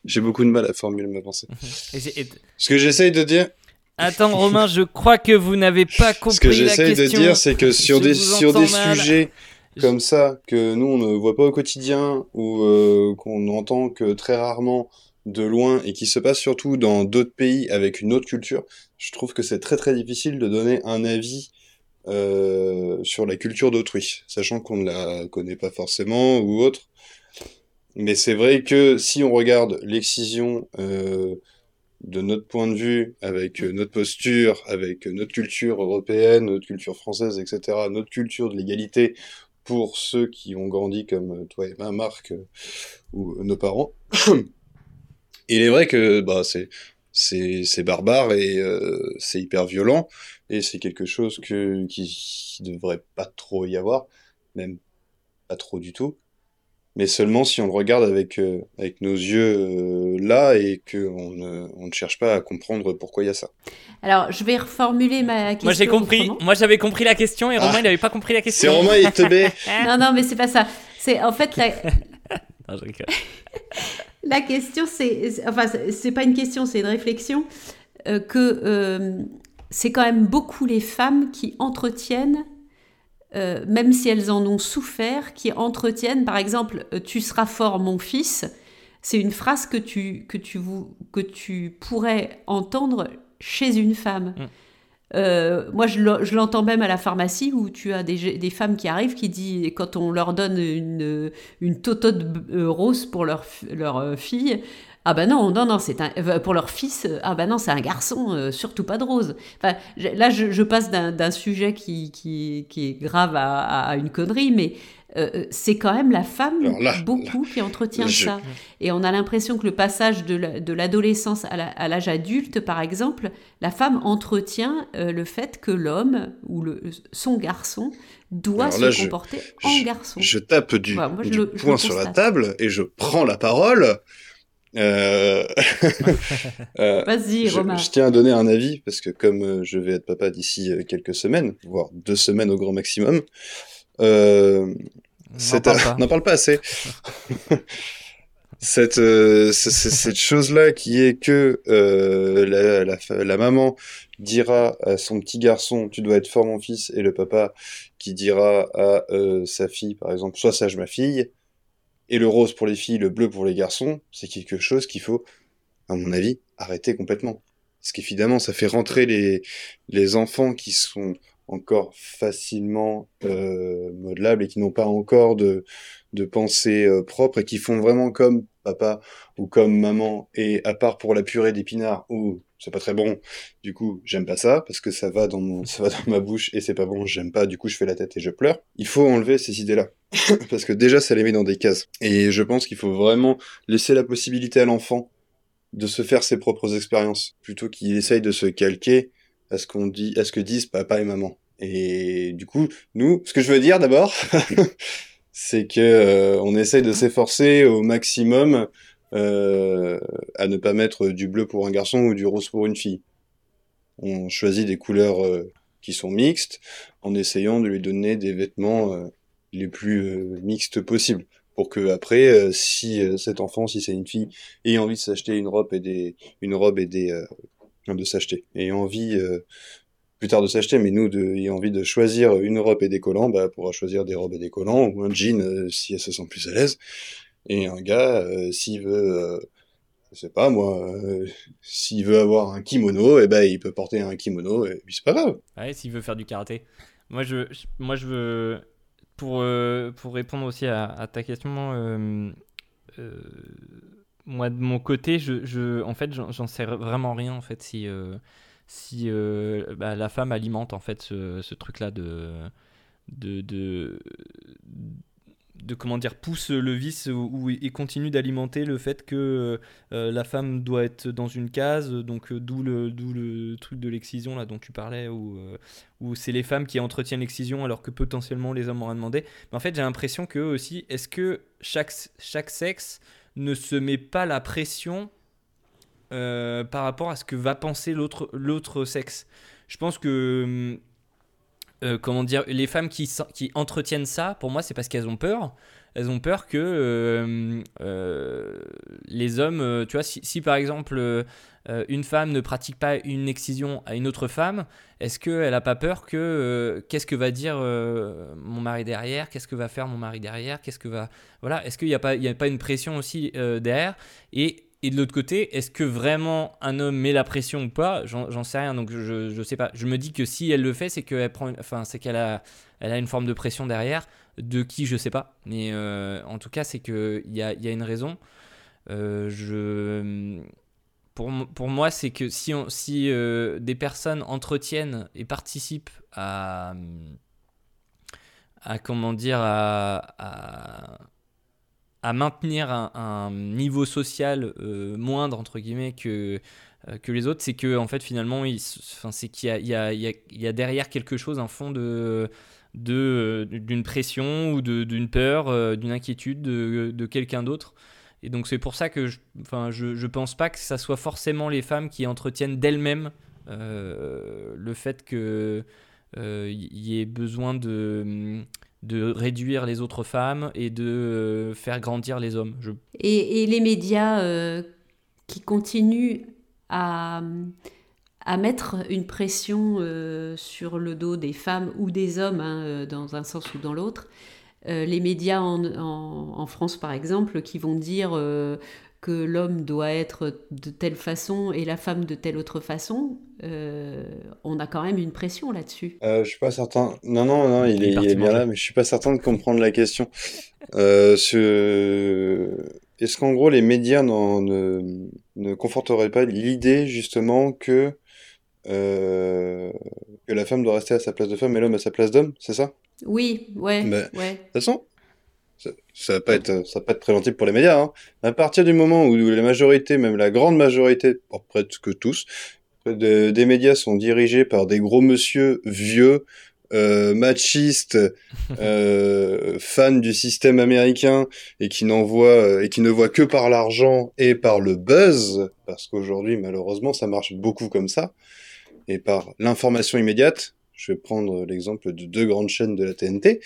J'ai beaucoup de mal à formuler ma pensée. Ce que j'essaye de dire. Attends, Romain, je crois que vous n'avez pas compris. Ce que j'essaye de dire, c'est que sur des, sur des sujets comme ça, que nous, on ne voit pas au quotidien, ou euh, qu'on entend que très rarement de loin, et qui se passe surtout dans d'autres pays avec une autre culture, je trouve que c'est très très difficile de donner un avis euh, sur la culture d'autrui, sachant qu'on ne la connaît pas forcément ou autre. Mais c'est vrai que si on regarde l'excision euh, de notre point de vue, avec euh, notre posture, avec notre culture européenne, notre culture française, etc., notre culture de l'égalité pour ceux qui ont grandi comme toi et ma Marc ou nos parents, il est vrai que bah, c'est c'est barbare et c'est hyper violent et c'est quelque chose que, qui devrait pas trop y avoir, même pas trop du tout, mais seulement si on le regarde avec, euh, avec nos yeux euh, là et qu'on ne, on ne cherche pas à comprendre pourquoi il y a ça. Alors, je vais reformuler ma question. Moi, j'ai compris. Moi, j'avais compris la question et Romain, ah. il n'avait pas compris la question. C'est Romain, il te met. non, non, mais c'est pas ça. C'est en fait la. non, je la question, c'est, enfin, c'est pas une question, c'est une réflexion euh, que c'est quand même beaucoup les femmes qui entretiennent, euh, même si elles en ont souffert, qui entretiennent, par exemple, euh, Tu seras fort, mon fils. C'est une phrase que tu, que, tu, que tu pourrais entendre chez une femme. Mm. Euh, moi, je l'entends même à la pharmacie où tu as des, femmes qui arrivent qui disent, quand on leur donne une, une totote rose pour leur, leur fille, ah ben non, non, non, c'est un euh, pour leur fils. Ah ben non, c'est un garçon, euh, surtout pas de rose. Enfin, là, je, passe d'un sujet qui, qui, qui, est grave à, une connerie, mais euh, c'est quand même la femme beaucoup qui entretient ça. Et on a l'impression que le passage de l'adolescence à l'âge adulte, par exemple, la femme entretient le fait que l'homme ou le, son garçon doit se comporter en garçon. Je tape du, poing sur la table et je prends la parole Euh... euh Vas-y, Romain. Je tiens à donner un avis parce que comme euh, je vais être papa d'ici euh, quelques semaines, voire deux semaines au grand maximum, euh, n'en parle, parle, pas assez. cette cette chose-là qui est que la, la, la, maman dira à son petit garçon tu dois être fort mon fils et le papa qui dira à sa fille par exemple sois sage ma fille et le rose pour les filles, le bleu pour les garçons, c'est quelque chose qu'il faut, à mon avis, arrêter complètement. Parce qu'évidemment, ça fait rentrer les, les enfants qui sont encore facilement euh, modelables et qui n'ont pas encore de, de pensée euh, propre et qui font vraiment comme papa ou comme maman et à part pour la purée d'épinards ou c'est pas très bon. Du coup, j'aime pas ça parce que ça va dans mon, ça va dans ma bouche et c'est pas bon. J'aime pas. Du coup, je fais la tête et je pleure. Il faut enlever ces idées-là parce que déjà, ça les met dans des cases. Et je pense qu'il faut vraiment laisser la possibilité à l'enfant de se faire ses propres expériences plutôt qu'il essaye de se calquer à ce qu'on dit, à ce que disent papa et maman. Et du coup, nous, ce que je veux dire d'abord, c'est que euh, on essaye de s'efforcer au maximum euh, à ne pas mettre du bleu pour un garçon ou du rose pour une fille. On choisit des couleurs euh, qui sont mixtes en essayant de lui donner des vêtements euh, les plus mixtes possibles pour que après si cet enfant si c'est une fille ait envie de s'acheter une robe et des une robe et des de s'acheter et envie plus tard de s'acheter, mais nous, de, envie de choisir une robe et des collants, bah, pourra choisir des robes et des collants, ou un jean si elle se sent plus à l'aise. Et un gars, euh, s'il veut, euh, je sais pas moi, euh, s'il veut avoir un kimono, eh ben il peut porter un kimono et puis c'est pas grave. Ouais, s'il veut faire du karaté. Moi je, moi je veux pour pour répondre aussi à, ta question. moi de mon côté, je, je en fait j'en sais vraiment rien en fait si si bah, la femme alimente en fait ce, ce truc là de de, de de comment dire pousse le vice ou, il continue d'alimenter le fait que euh, la femme doit être dans une case donc euh, d'où le d'où le truc de l'excision là dont tu parlais où, euh, où c'est les femmes qui entretiennent l'excision alors que potentiellement les hommes auraient demandé. Mais en fait j'ai l'impression que aussi est-ce que chaque chaque sexe ne se met pas la pression par rapport à ce que va penser l'autre l'autre sexe? Je pense que hum, euh, comment dire, les femmes qui, qui entretiennent ça, pour moi, c'est parce qu'elles ont peur. Elles ont peur que euh, euh, les hommes, tu vois, si, par exemple une femme ne pratique pas une excision à une autre femme, est-ce qu'elle n'a pas peur que qu'est-ce que va dire mon mari derrière, qu'est-ce que va faire mon mari derrière, qu'est-ce que va, voilà, est-ce qu'il n'y a y a pas une pression aussi derrière? Et et de l'autre côté, est-ce que vraiment un homme met la pression ou pas? J'en sais rien, donc je, je sais pas. Je me dis que si elle le fait, c'est qu'elle prend, enfin, c'est qu'elle a, elle a une forme de pression derrière, de qui je sais pas. Mais euh, en tout cas, c'est qu'il y a, y a une raison. Euh, je, pour, pour moi, c'est que si, on, si euh, des personnes entretiennent et participent à, à comment dire, à à maintenir un, niveau social euh, moindre entre guillemets que euh, que les autres, c'est que en fait finalement, c'est qu'il y, a, derrière quelque chose, un fond de d'une pression ou d'une peur, euh, d'une inquiétude de, quelqu'un d'autre. Et donc c'est pour ça que je, enfin, je, je pense pas que ça soit forcément les femmes qui entretiennent d'elles-mêmes le fait qu'il y ait besoin de de réduire les autres femmes et de euh, faire grandir les hommes. Et, les médias euh, qui continuent à, mettre une pression euh, sur le dos des femmes ou des hommes, hein, dans un sens ou dans l'autre. les médias en, France, par exemple, qui vont dire que l'homme doit être de telle façon et la femme de telle autre façon, euh, on a quand même une pression là-dessus. Euh, je suis pas certain. Non, non, non, il, est, bien là, mais je suis pas certain de comprendre la question. Euh, Est-ce qu'en gros les médias ne, ne conforteraient pas l'idée justement que euh, que la femme doit rester à sa place de femme et l'homme à sa place d'homme, c'est ça? Oui, ouais, ben, ouais. De toute façon, ça, ça va pas être, ça va pas être très gentil pour les médias. Hein. À partir du moment où la majorité, même la grande majorité, presque tous, des médias sont dirigés par des gros monsieur vieux, euh, machiste, euh, fan du système américain et qui n'envoie euh, et qui ne voit que par l'argent et par le buzz, parce qu'aujourd'hui malheureusement ça marche beaucoup comme ça, et par l'information immédiate. Je vais prendre l'exemple de deux grandes chaînes de la TNT,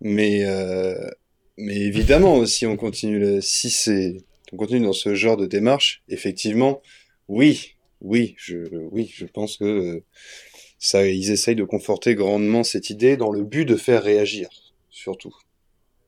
mais euh, mais évidemment si on continue si c'est on continue dans ce genre de démarche, effectivement, oui, oui, je oui, je pense que euh, ça, ils essayent de conforter grandement cette idée dans le but de faire réagir, surtout.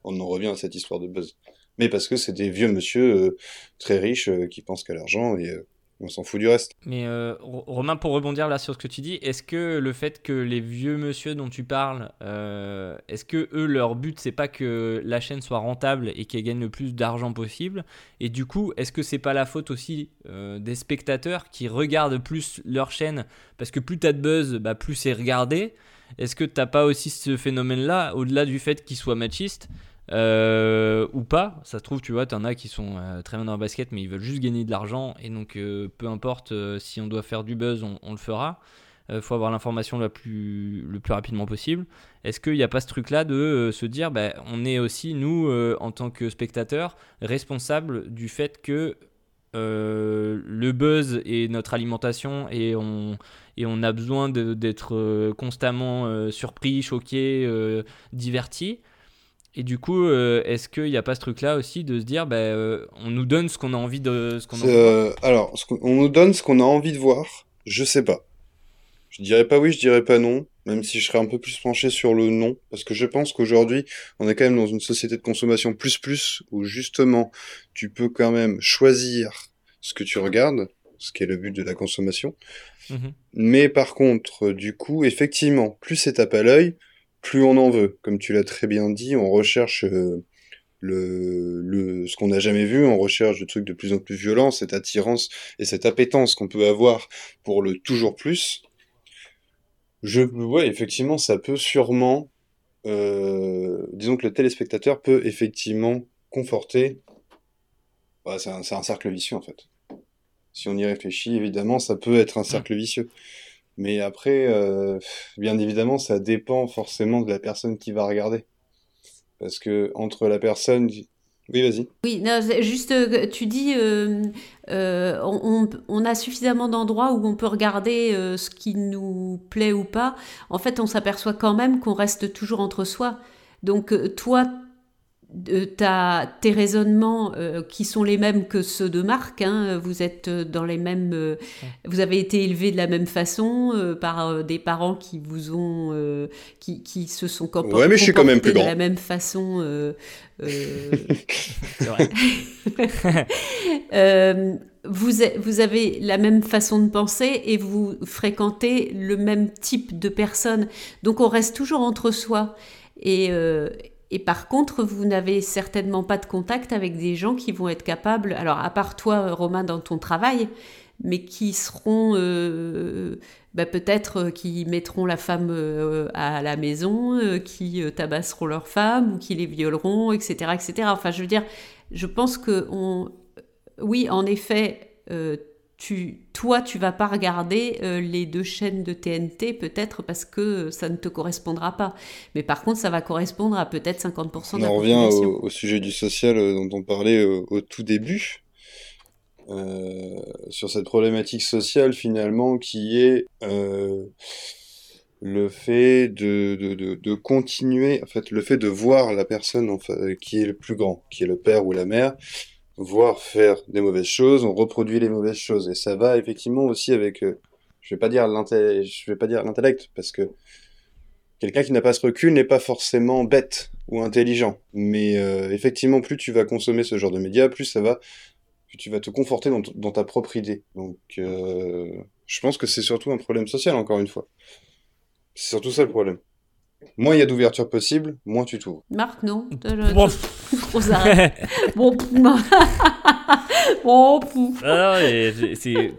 On en revient à cette histoire de buzz. Mais parce que c'est des vieux monsieur euh, très riches euh, qui pensent qu'à l'argent et euh, on s'en fout du reste. Mais euh, Romain, pour rebondir là sur ce que tu dis, est-ce que le fait que les vieux monsieur dont tu parles, euh, est-ce que eux leur but c'est pas que la chaîne soit rentable et qu'elle gagne le plus d'argent possible? Et du coup, est-ce que c'est pas la faute aussi euh, des spectateurs qui regardent plus leur chaîne? Parce que plus t'as de buzz, bah, plus c'est regardé. Est-ce que t'as pas aussi ce phénomène-là au-delà du fait qu'ils soient machistes euh, ou pas, ça se trouve, tu vois, t'en as qui sont euh, très bien dans le basket, mais ils veulent juste gagner de l'argent, et donc euh, peu importe si on doit faire du buzz, on, le fera. Il faut avoir l'information le plus rapidement possible. Est-ce qu'il n'y a pas ce truc-là de se dire, bah, on est aussi, nous, en tant que spectateurs, responsables du fait que le buzz est notre alimentation et on, et on a besoin d'être constamment surpris, choqué, diverti et du coup, euh, est-ce qu'il n'y a pas ce truc-là aussi de se dire, bah, euh, on nous donne ce qu'on a envie de, ce qu'on a envie de voir? Euh, alors, ce on nous donne ce qu'on a envie de voir. Je sais pas. Je dirais pas oui, je dirais pas non, même si je serais un peu plus penché sur le non, parce que je pense qu'aujourd'hui, on est quand même dans une société de consommation plus plus, où justement, tu peux quand même choisir ce que tu regardes, ce qui est le but de la consommation. Mhm. Mais par contre, du coup, effectivement, plus c'est tape à l'œil, plus on en veut. Comme tu l'as très bien dit, on recherche euh, le, le, ce qu'on n'a jamais vu, on recherche des trucs de plus en plus violents, cette attirance et cette appétence qu'on peut avoir pour le toujours plus. Je, ouais, effectivement, ça peut sûrement, euh, disons que le téléspectateur peut effectivement conforter. Bah, c'est un, c'est un cercle vicieux en fait. Si on y réfléchit, évidemment, ça peut être un cercle vicieux. Mais après, euh, bien évidemment, ça dépend forcément de la personne qui va regarder. Parce que entre la personne... Oui, vas-y. Oui, juste, tu dis, euh, euh, on, on- a suffisamment d'endroits où on peut regarder ce qui nous plaît ou pas. En fait, on s'aperçoit quand même qu'on reste toujours entre soi. Donc, toi, tu as tes raisonnements euh, qui sont les mêmes que ceux de Marc. hein. Vous êtes dans les mêmes. euh, vous avez été élevé de la même façon euh, par euh, des parents qui vous ont. euh, qui, qui se sont compor- Ouais, mais je suis quand même comportés plus de grand. la même façon. euh, euh, euh, vous, vous avez la même façon de penser et vous fréquentez le même type de personnes. Donc on reste toujours entre soi. Et, euh, et par contre, vous n'avez certainement pas de contact avec des gens qui vont être capables, alors à part toi, Romain, dans ton travail, mais qui seront euh, bah, peut-être euh, qui mettront la femme euh, à la maison, qui tabasseront leur femme ou qui les violeront, etc., etc. Enfin, je veux dire, je pense que oui, en effet, tu, toi, tu vas pas regarder euh, les deux chaînes de TNT, peut-être parce que ça ne te correspondra pas. Mais par contre, ça va correspondre à peut-être 50% de On la en revient au, au sujet du social euh, dont on parlait euh, au tout début, sur cette problématique sociale finalement qui est le fait de, de, de, de continuer, en fait, le fait de voir la personne en qui est le plus grand, qui est le père ou la mère, voir faire des mauvaises choses, on reproduit les mauvaises choses. Et ça va effectivement aussi avec, euh, je vais pas dire je vais pas dire l'intellect, parce que quelqu'un qui n'a pas ce recul n'est pas forcément bête ou intelligent. Mais euh, effectivement, plus tu vas consommer ce genre de médias, plus ça va, tu vas te conforter dans ta propre idée. Donc, euh, je pense que c'est surtout un problème social, encore une fois. C'est surtout ça le problème. Moins il y a d'ouverture possible, moins tu t'ouvres. Marc, non le- Bon. Bon, bon. Ah c'est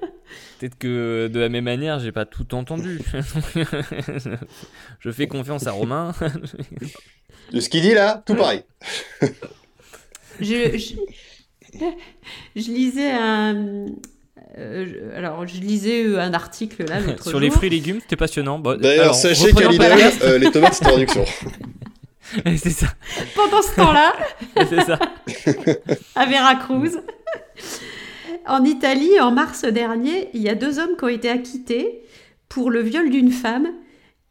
peut-être que de la même manière, j'ai pas tout entendu. je fais confiance à Romain. De ce qu'il dit là, tout pareil. je, je, je lisais un, euh, alors, je lisais un article là l'autre Sur les fruits et légumes, c'était passionnant. Bon, D'ailleurs, alors, sachez qu'à la- euh, les tomates, c'est en réduction. c'est ça, Pendant ce temps-là, c'est ça. à Veracruz, en Italie, en mars dernier, il y a deux hommes qui ont été acquittés pour le viol d'une femme.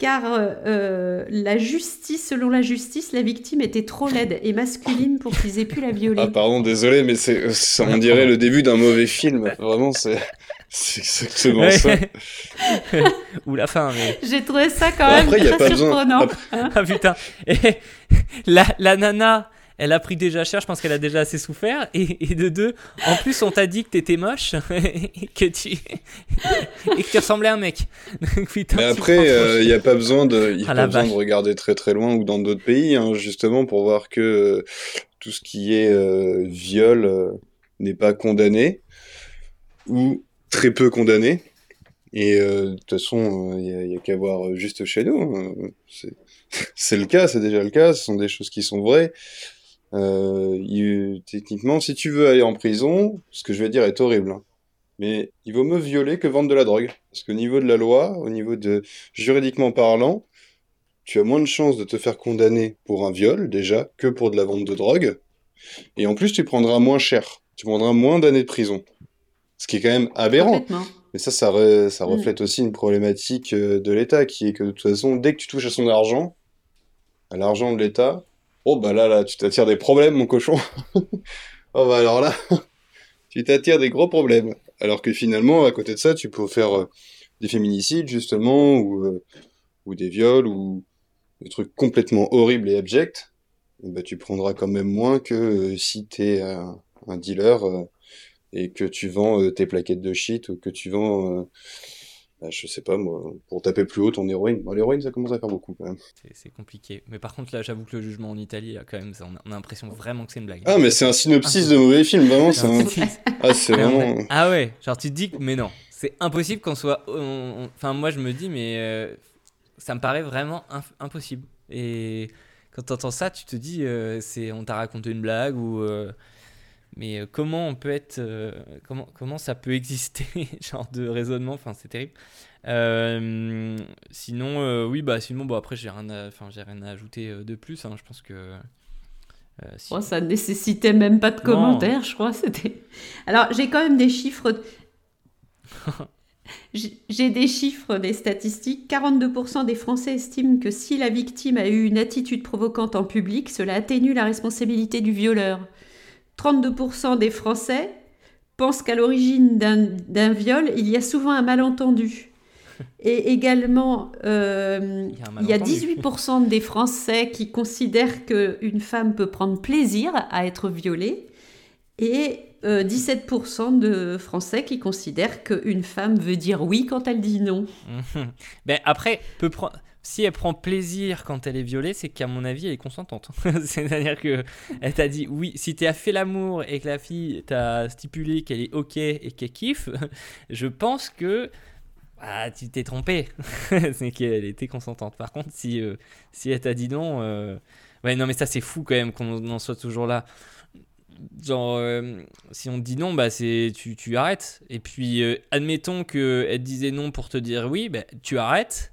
Car euh, euh, la justice, selon la justice, la victime était trop laide et masculine pour qu'ils aient pu la violer. Ah, pardon, désolé, mais c'est, ça, on dirait le début d'un mauvais film. Vraiment, c'est, c'est exactement Ouais. ça. Ou la fin, mais. J'ai trouvé ça quand Bon, même après, y a très pas surprenant. hein. Ah putain. Et la, la nana, elle a pris déjà cher, je pense qu'elle a déjà assez souffert. Et, et de deux, en plus, on t'a dit que t'étais moche et que tu et que tu ressemblais à un mec. Donc, putain, Mais après, il n'y a pas besoin de, y a Ah, pas besoin de regarder très très loin ou dans d'autres pays, hein, justement, pour voir que euh, tout ce qui est euh, viol euh, n'est pas condamné ou très peu condamné. Et euh, de toute façon, il n'y a, y a qu'à voir euh, juste chez nous. hein. C'est le cas, c'est déjà le cas. Ce sont des choses qui sont vraies. Euh, il- techniquement, si tu veux aller en prison, ce que je vais dire est horrible. hein. Mais il vaut mieux violer que vendre de la drogue. Parce qu'au niveau de la loi, au niveau de juridiquement parlant, tu as moins de chances de te faire condamner pour un viol, déjà, que pour de la vente de drogue. Et en plus, tu prendras moins cher. Tu prendras moins d'années de prison. Ce qui est quand même aberrant. Mais ça, ça, re- ça Mm. reflète aussi une problématique euh, de l'État, qui est que de toute façon, dès que tu touches à son argent, à l'argent de l'État, oh bah là, là, tu t'attires des problèmes, mon cochon. oh bah alors là, tu t'attires des gros problèmes. Alors que finalement, à côté de ça, tu peux faire euh, des féminicides, justement, ou, euh, ou des viols, ou des trucs complètement horribles et abjects. Bah, tu prendras quand même moins que euh, si t'es un, dealer euh, et que tu vends tes plaquettes de shit ou que tu vends, je sais pas moi, pour taper plus haut ton héroïne. Bon, l'héroïne, ça commence à faire beaucoup quand même. C'est- compliqué. Mais par contre, là, j'avoue que le jugement en Italie, là, quand même, ça, on a, on a l'impression vraiment que c'est une blague. Ah, mais c'est un synopsis de mauvais film, vraiment. C'est un... C'est- Ah, c'est vraiment. Ah ouais, genre tu te dis mais non, c'est impossible qu'on soit. on- Enfin moi je me dis mais euh, ça me paraît vraiment inf- impossible. Et quand t'entends ça, tu te dis euh, c'est on t'a raconté une blague ou euh, mais euh, comment on peut être euh, comment comment ça peut exister genre de raisonnement? Enfin c'est terrible. Euh, sinon euh, oui bah sinon bon après j'ai rien à enfin j'ai rien à ajouter de plus. hein. je pense que si- Oh, ça nécessitait même pas de Non. commentaires, je crois. C'était. Alors, j'ai quand même des chiffres. J'ai j'ai des chiffres, des statistiques. 42% des Français estiment que si la victime a eu une attitude provocante en public, cela atténue la responsabilité du violeur. 32% des Français pensent qu'à l'origine d'un viol, il y a souvent un malentendu. Et également, euh, Il y a un il y a malentendu. 18% des Français qui considèrent qu'une femme peut prendre plaisir à être violée et euh, 17% de Français qui considèrent qu'une femme veut dire oui quand elle dit non. Ben après, peut pre- si elle prend plaisir quand elle est violée, c'est qu'à mon avis, elle est consentante. C'est-à-dire que elle t'a dit oui. Si tu as fait l'amour et que la fille t'a stipulé qu'elle est ok et qu'elle kiffe, je pense que ah, tu t'es trompé. c'est qu'elle était consentante. Par contre, si euh, si elle t'a dit non, euh, ouais non mais ça c'est fou quand même qu'on en soit toujours là. Genre, euh, si on te dit non, bah c'est tu, arrêtes. Et puis, admettons qu'elle te disait non pour te dire oui, bah, tu arrêtes.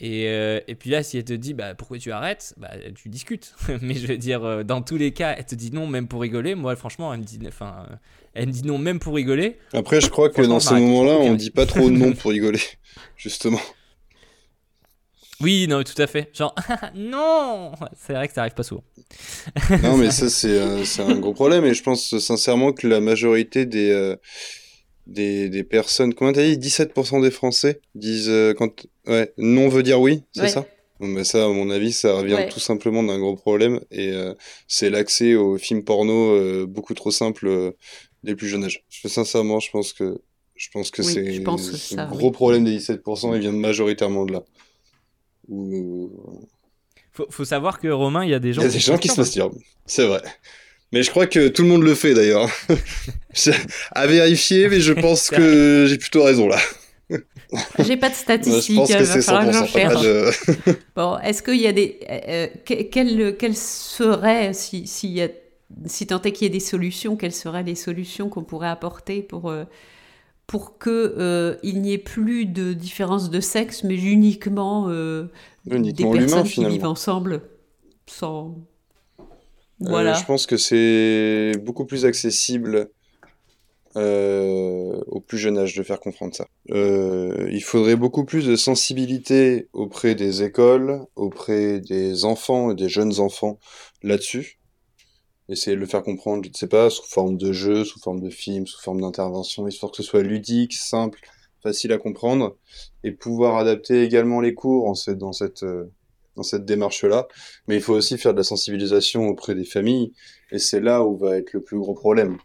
Et, euh, et puis là, si elle te dit bah, pourquoi tu arrêtes, bah, tu discutes. Mais je veux dire, euh, dans tous les cas, elle te dit non même pour rigoler. Moi, franchement, elle me dit, enfin, elle me dit non même pour rigoler. Après, je crois que dans ces moments-là, on oui. dit pas trop non pour rigoler, justement. Oui, non, tout à fait. Genre, non C'est vrai que ça arrive pas souvent. Non, mais ça, c'est euh, un gros problème. Et je pense sincèrement que la majorité des, euh, des, des personnes, comment t'as dit, 17% des Français disent euh, quand ouais, non veut dire oui, c'est Ouais. ça? Bon, bah, ça, à mon avis, ça revient Ouais. tout simplement d'un gros problème. Et euh, c'est l'accès aux films porno euh, beaucoup trop simple euh, des plus jeunes âges. Je, sincèrement, je pense que, je pense que Oui, c'est ça, gros oui. problème des 17%, il vient majoritairement de là. Où, Faut, faut savoir que Romain, il y a des Il gens y a des gens qui se masturbent, c'est vrai. Mais je crois que tout le monde le fait d'ailleurs. À vérifier, mais je pense que j'ai plutôt raison là. J'ai pas de Moi, je statistiques, pense que va c'est falloir que j'en 100%. pas cherche. de- Bon, est-ce qu'il y a des... euh, que- quelles quelles seraient, si, y a, si tant est qu'il y ait des solutions, quelles seraient les solutions qu'on pourrait apporter pour, euh, pour que il n'y ait plus de différence de sexe, mais uniquement, des personnes qui vivent ensemble sans. Voilà. je pense que c'est beaucoup plus accessible euh, au plus jeune âge de faire comprendre ça. Euh, il faudrait beaucoup plus de sensibilité auprès des écoles, auprès des enfants et des jeunes enfants là-dessus. Essayer de le faire comprendre, je ne sais pas, sous forme de jeu, sous forme de film, sous forme d'intervention, histoire que ce soit ludique, simple, facile à comprendre, et pouvoir adapter également les cours dans cette, euh, dans cette démarche-là. Mais il faut aussi faire de la sensibilisation auprès des familles, et c'est là où va être le plus gros problème.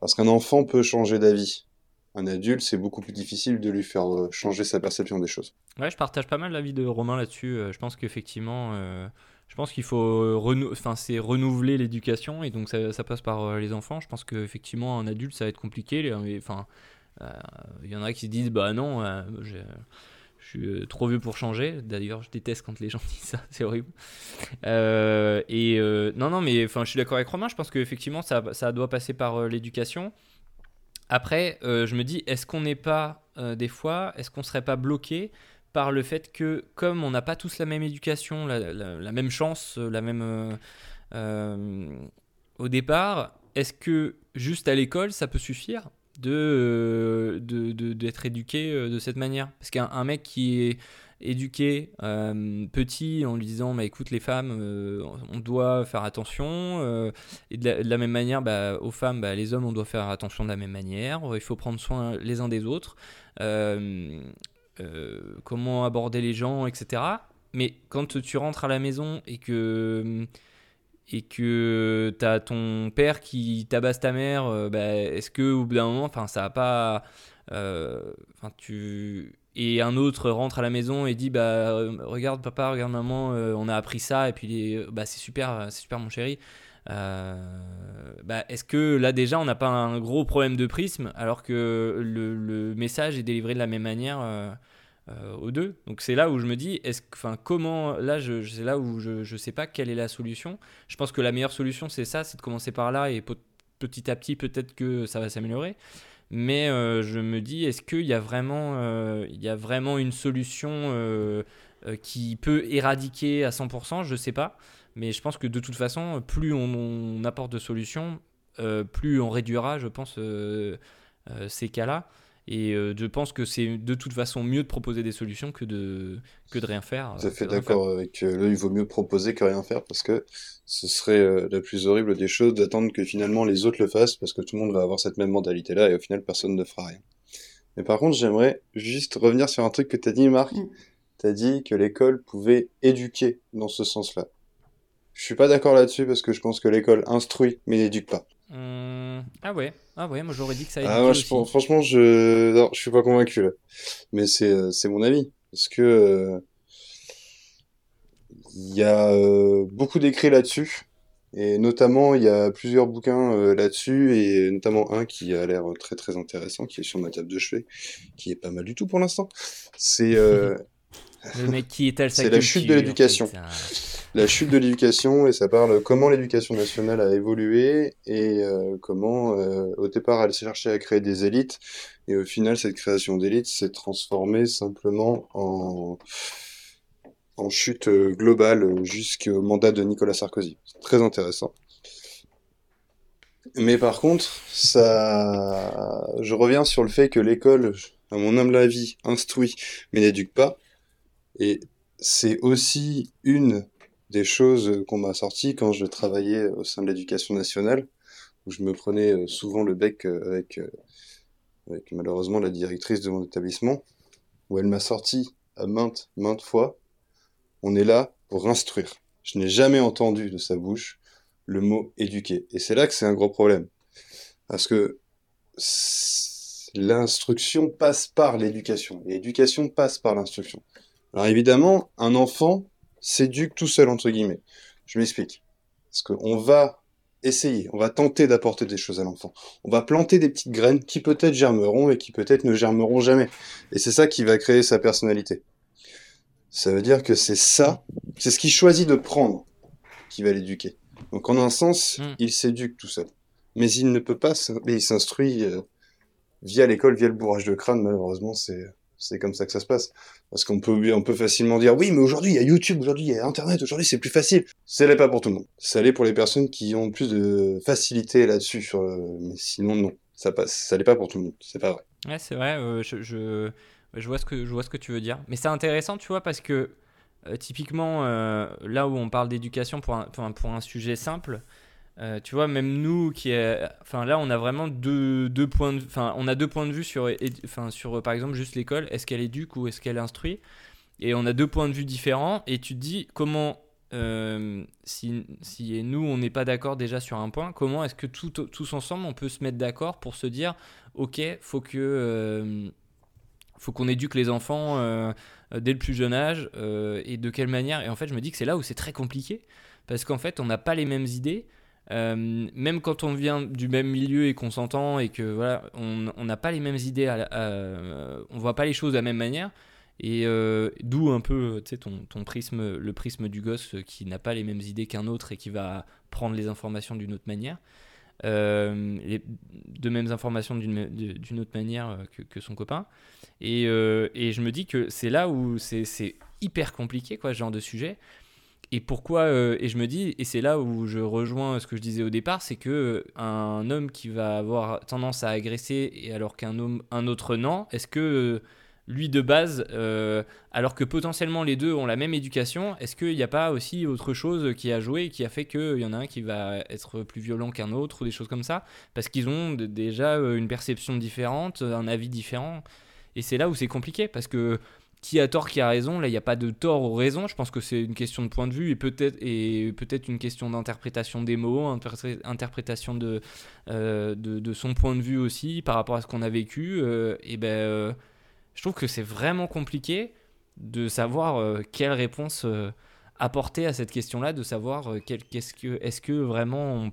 Parce qu'un enfant peut changer d'avis. Un adulte, c'est beaucoup plus difficile de lui faire euh, changer sa perception des choses. Ouais, je partage pas mal l'avis de Romain là-dessus. Euh, je pense qu'effectivement, euh, je pense qu'il faut c'est renouveler l'éducation et donc ça, passe par les enfants. Je pense qu'effectivement, un adulte, ça va être compliqué. Il y en a qui se disent, bah non, je suis euh, trop vieux pour changer. D'ailleurs, je déteste quand les gens disent ça, c'est horrible. Euh, et euh, non, non, mais enfin, je suis d'accord avec Romain. Je pense qu'effectivement, ça, ça doit passer par l'éducation. Après, je me dis, est-ce qu'on n'est pas des fois, est-ce qu'on serait pas bloqué par le fait que, comme on n'a pas tous la même éducation, la, la même chance, la même au départ, est-ce que juste à l'école, ça peut suffire? De d'être de, éduqué euh, de cette manière. Parce qu'un mec qui est éduqué euh, petit en lui disant bah, écoute les femmes euh, on doit faire attention et de la, même manière bah, aux femmes bah, les hommes on doit faire attention de la même manière il faut prendre soin les uns des autres comment aborder les gens etc mais quand tu rentres à la maison et que et que tu as ton père qui tabasse ta mère, euh, bah, est-ce que au bout d'un moment, enfin ça a pas, euh, tu et un autre rentre à la maison et dit bah regarde papa, regarde maman, euh, on a appris ça et puis bah c'est super, c'est super mon chéri. bah, est-ce que là déjà on n'a pas un gros problème de prisme alors que le, message est délivré de la même manière euh, aux deux. Donc c'est là où je me dis, enfin, comment, là, je, c'est là où je ne sais pas quelle est la solution. Je pense que la meilleure solution, c'est ça, c'est de commencer par là et petit à petit, peut-être que ça va s'améliorer. Mais euh, je me dis, est-ce qu'il y, a vraiment, euh, il y a vraiment une solution qui peut éradiquer à 100% Je ne sais pas. Mais je pense que de toute façon, plus on apporte de solutions, plus on réduira, je pense, ces cas-là. Et euh, je pense que c'est de toute façon mieux de proposer des solutions que de, que de rien faire. Tout à fait d'accord avec euh, le il vaut mieux proposer que rien faire parce que ce serait euh, la plus horrible des choses d'attendre que finalement les autres le fassent parce que tout le monde va avoir cette même mentalité-là et au final personne ne fera rien. Mais par contre, j'aimerais juste revenir sur un truc que tu as dit, Marc. Mm. Tu as dit que l'école pouvait éduquer dans ce sens-là. Je suis pas d'accord là-dessus parce que je pense que l'école instruit mais n'éduque pas. Hum, ah ouais, ah ouais, moi j'aurais dit que ça. Ah je, franchement, je, non, je suis pas convaincu là. Mais c'est, euh, c'est mon avis parce que euh, il y a euh, beaucoup d'écrits là-dessus et notamment il y a plusieurs bouquins là-dessus et notamment un qui a l'air très très intéressant qui est sur ma table de chevet, qui est pas mal du tout pour l'instant. C'est le mec qui est C'est la chute de l'éducation la chute de l'éducation et ça parle comment l'éducation nationale a évolué et euh, comment euh, au départ elle cherchait à créer des élites et au final cette création d'élites s'est transformée simplement en en chute euh, globale jusqu'au mandat de Nicolas Sarkozy. C'est très intéressant. Mais par contre, ça, je reviens sur le fait que l'école, à mon humble avis, instruit mais n'éduque pas. Et c'est aussi une des choses qu'on m'a sorties quand je travaillais au sein de l'éducation nationale, où je me prenais euh, souvent le bec euh, avec, euh, avec malheureusement la directrice de mon établissement, où elle m'a sorti à maintes, maintes fois, on est là pour instruire. Je n'ai jamais entendu de sa bouche le mot éduquer. Et c'est là que c'est un gros problème. Parce que l'instruction passe par l'éducation. L'éducation passe par l'instruction. Alors évidemment, un enfant, s'éduque tout seul, entre guillemets. Je m'explique. Parce qu'on va essayer, on va tenter d'apporter des choses à l'enfant. On va planter des petites graines qui peut-être germeront et qui peut-être ne germeront jamais. Et c'est ça qui va créer sa personnalité. Ça veut dire que c'est ça, c'est ce qu'il choisit de prendre qui va l'éduquer. Donc en un sens, hmm. il s'éduque tout seul. Mais il ne peut pas, mais il s'instruit euh, via l'école, via le bourrage de crâne, malheureusement, c'est c'est comme ça que ça se passe. Parce qu'on peut, on peut facilement dire, oui, mais aujourd'hui, il y a YouTube, aujourd'hui, il y a Internet, aujourd'hui, c'est plus facile. Ça l'est pas pour tout le monde. Ça l'est pour les personnes qui ont plus de facilité là-dessus. Sur Mais sinon, non. Ça passe. Ça l'est pas pour tout le monde. C'est pas vrai. Ouais, c'est vrai. Euh, je, je, je, vois ce que, je vois ce que tu veux dire. Mais c'est intéressant, tu vois, parce que euh, typiquement, euh, là où on parle d'éducation pour un, pour un, sujet simple, euh, tu vois, même nous, qui est, enfin là, on a vraiment deux, deux points de, enfin, on a deux points de vue sur, enfin, sur, par exemple, juste l'école. Est-ce qu'elle éduque ou est-ce qu'elle instruit Et on a deux points de vue différents. Et tu te dis comment, si, si nous, on n'est pas d'accord déjà sur un point, comment est-ce que tous ensemble, on peut se mettre d'accord pour se dire, ok, faut que faut qu'on éduque les enfants euh, dès le plus jeune âge euh, et de quelle manière? Et en fait, je me dis que c'est là où c'est très compliqué parce qu'en fait, on n'a pas les mêmes idées. Euh, même quand on vient du même milieu et qu'on s'entend et que voilà, on n'a pas les mêmes idées, à, on voit pas les choses de la même manière. Et d'où un peu ton, ton prisme, le prisme du gosse qui n'a pas les mêmes idées qu'un autre et qui va prendre les informations d'une autre manière. Euh, les, de mêmes informations d'une autre manière euh, que, son copain. Et, euh, et, je me dis que c'est là où c'est hyper compliqué, quoi, ce genre de sujet. Et pourquoi Et je me dis, et c'est là où je rejoins ce que je disais au départ, c'est que un homme qui va avoir tendance à agresser, et alors qu'un homme, un autre non, est-ce que lui de base, euh, alors que potentiellement les deux ont la même éducation, est-ce qu'il n'y a pas aussi autre chose qui a joué qui a fait qu'il y en a un qui va être plus violent qu'un autre ou des choses comme ça Parce qu'ils ont déjà euh, une perception différente, un avis différent. Et c'est là où c'est compliqué parce que qui a tort, qui a raison, là il n'y a pas de tort ou raison, je pense que c'est une question de point de vue et peut-être une question d'interprétation des mots, interprétation de, euh, de, son point de vue aussi par rapport à ce qu'on a vécu. et ben je trouve que c'est vraiment compliqué de savoir euh, quelle réponse euh, apporter à cette question-là, de savoir euh, qu'est-ce que, est-ce que vraiment,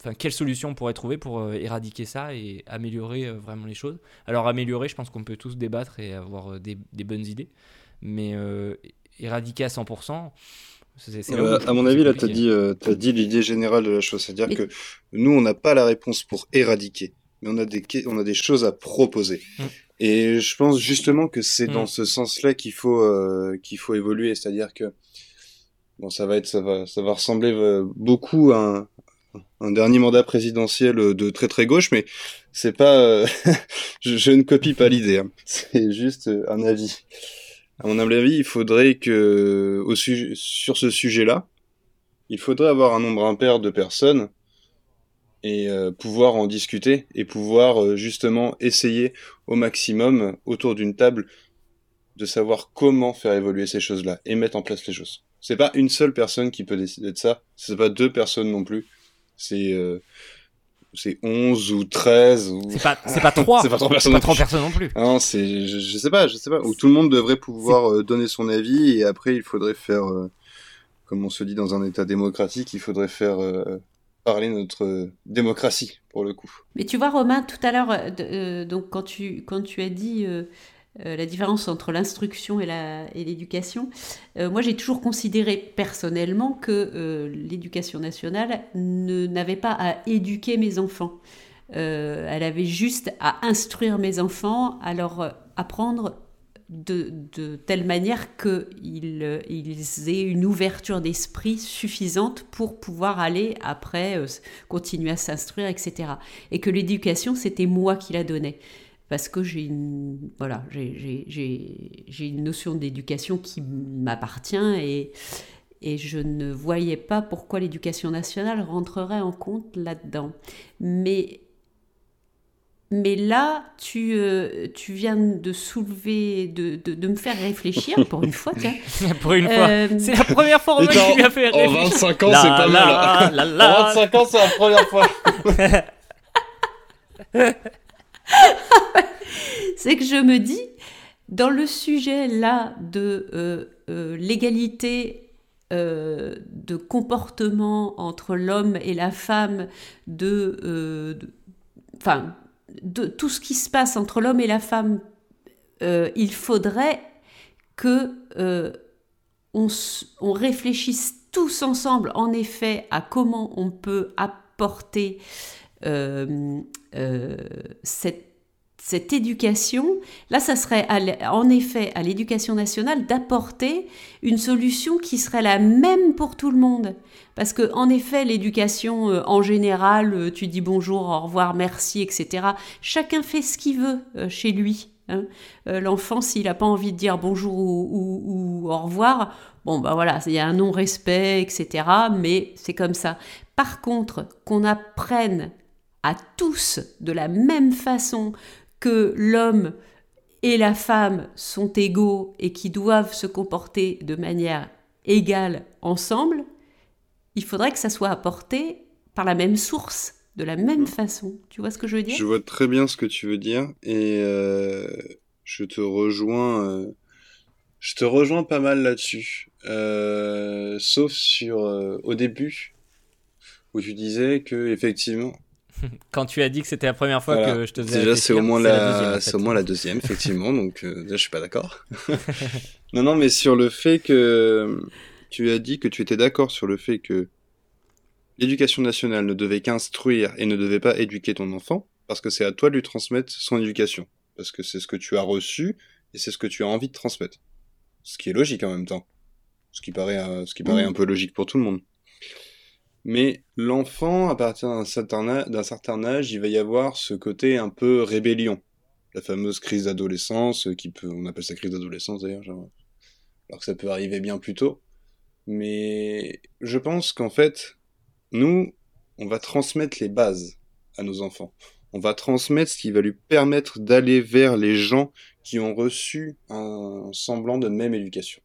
enfin, quelle solution on pourrait trouver pour éradiquer ça et améliorer vraiment les choses? Alors améliorer, je pense qu'on peut tous débattre et avoir des, des bonnes idées, mais éradiquer à 100%. C'est, à mon avis, là, tu as dit, as dit l'idée générale de la chose. C'est-à-dire que nous, on n'a pas la réponse pour éradiquer, mais on a des, on a des choses à proposer. Mmh. Et je pense justement que c'est dans mm. ce sens-là qu'il faut euh, qu'il faut évoluer, c'est-à-dire que bon, ça va être ça va ça va ressembler euh, beaucoup à un, un dernier mandat présidentiel de très très gauche, mais c'est pas euh, je, ne copie pas l'idée, hein. c'est juste un avis. À mon avis, il faudrait que sur ce sujet-là, il faudrait avoir un nombre impair de personnes et euh, pouvoir en discuter et pouvoir euh, justement essayer au maximum autour d'une table de savoir comment faire évoluer ces choses-là et mettre en place les choses. C'est pas une seule personne qui peut décider de ça, c'est pas deux personnes non plus. C'est euh, c'est 11 ou 13 ou C'est pas c'est pas trois. c'est pas trois personnes, pas trois personnes non plus. Non, c'est je, je, sais pas, je sais pas où tout le monde devrait pouvoir donner son avis et après il faudrait faire comme on se dit dans un état démocratique, il faudrait faire parler notre démocratie, pour le coup. Mais tu vois, Romain, tout à l'heure, euh, euh, donc quand tu, quand tu as dit euh, la différence entre l'instruction et l'éducation, et moi j'ai toujours considéré personnellement que l'éducation nationale n'avait pas à éduquer mes enfants. elle avait juste à instruire mes enfants, à leur apprendre de, telle manière qu'ils aient une ouverture d'esprit suffisante pour pouvoir aller après euh, continuer à s'instruire, etc. Et que l'éducation, c'était moi qui la donnais. Parce que j'ai une, voilà, j'ai une notion d'éducation qui m'appartient et, et je ne voyais pas pourquoi l'éducation nationale rentrerait en compte là-dedans. Mais mais là, tu, euh, tu viens de soulever, de, de, de, me faire réfléchir pour une fois. Tiens. pour une fois. Euh, c'est la première fois que tu lui as fait réfléchir. En 25 ans, c'est pas mal. La, la, en 25 ans, c'est la première fois. c'est que je me dis, dans le sujet là de euh, l'égalité de comportement entre l'homme et la femme, de, enfin, de tout ce qui se passe entre l'homme et la femme, euh, il faudrait que euh, on, réfléchisse tous ensemble, en effet, à comment on peut apporter euh, cette cette éducation, là, ça serait en effet à l'éducation nationale d'apporter une solution qui serait la même pour tout le monde. Parce que, en effet, l'éducation euh, en général, euh, tu dis bonjour, au revoir, merci, etc. Chacun fait ce qu'il veut euh, chez lui. Hein. L'enfant, s'il n'a pas envie de dire bonjour ou, au revoir, bon, bah voilà, il y a un non-respect, etc. Mais c'est comme ça. Par contre, qu'on apprenne à tous de la même façon que l'homme et la femme sont égaux et qui doivent se comporter de manière égale ensemble, il faudrait que ça soit apporté par la même source, de la même façon. Tu vois ce que je veux dire? Je vois très bien ce que tu veux dire et euh, je te rejoins. Euh, je te rejoins pas mal là-dessus, euh, sauf sur au début où tu disais que effectivement Quand tu as dit que c'était la première fois que je te faisais Déjà, c'est au moins la, c'est au moins la deuxième, effectivement. donc, euh, déjà, je suis pas d'accord. non, non, mais sur le fait que tu as dit que tu étais d'accord sur le fait que l'éducation nationale ne devait qu'instruire et ne devait pas éduquer ton enfant, parce que c'est à toi de lui transmettre son éducation. Parce que c'est ce que tu as reçu et c'est ce que tu as envie de transmettre. Ce qui est logique en même temps. Ce qui paraît, euh, ce qui paraît un peu logique pour tout le monde. Mais l'enfant, à partir d'un certain, âge, il va y avoir ce côté un peu rébellion. La fameuse crise d'adolescence, euh, qui peut, on appelle ça crise d'adolescence d'ailleurs, alors que ça peut arriver bien plus tôt. Mais je pense qu'en fait, nous, on va transmettre les bases à nos enfants. On va transmettre ce qui va lui permettre d'aller vers les gens qui ont reçu un semblant de même éducation.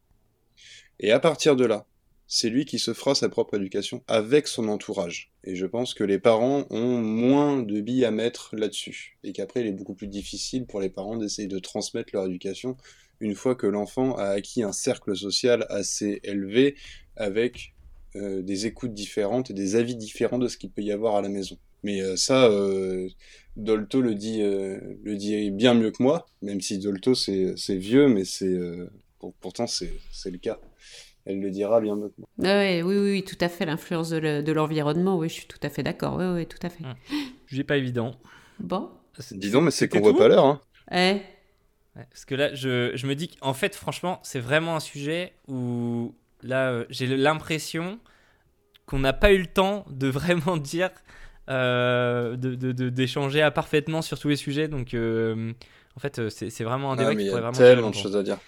Et à partir de là, c'est lui qui se fera sa propre éducation avec son entourage. Et je pense que les parents ont moins de billes à mettre là-dessus. Et qu'après, il est beaucoup plus difficile pour les parents d'essayer de transmettre leur éducation une fois que l'enfant a acquis un cercle social assez élevé avec euh, des écoutes différentes et des avis différents de ce qu'il peut y avoir à la maison. Mais euh, ça, euh, Dolto le dit, le dit bien mieux que moi, même si Dolto c'est vieux, mais c'est pourtant c'est le cas elle le dira bien mieux que moi. oui, oui, oui, tout à fait. L'influence de l'environnement, oui, je suis tout à fait d'accord. Oui, oui, tout à fait. Je pas évident. Bon. Dis donc, mais c'est qu'on voit pas l'heure. Hein. Eh. parce que là, je, je me dis qu'en fait, franchement, c'est vraiment un sujet où là, euh, j'ai l'impression qu'on n'a pas eu le temps de vraiment dire, euh, d'échanger de, parfaitement sur tous les sujets. Donc, euh, en fait, c'est vraiment un débat qui pourrait vraiment. Il y a tellement de choses à dire.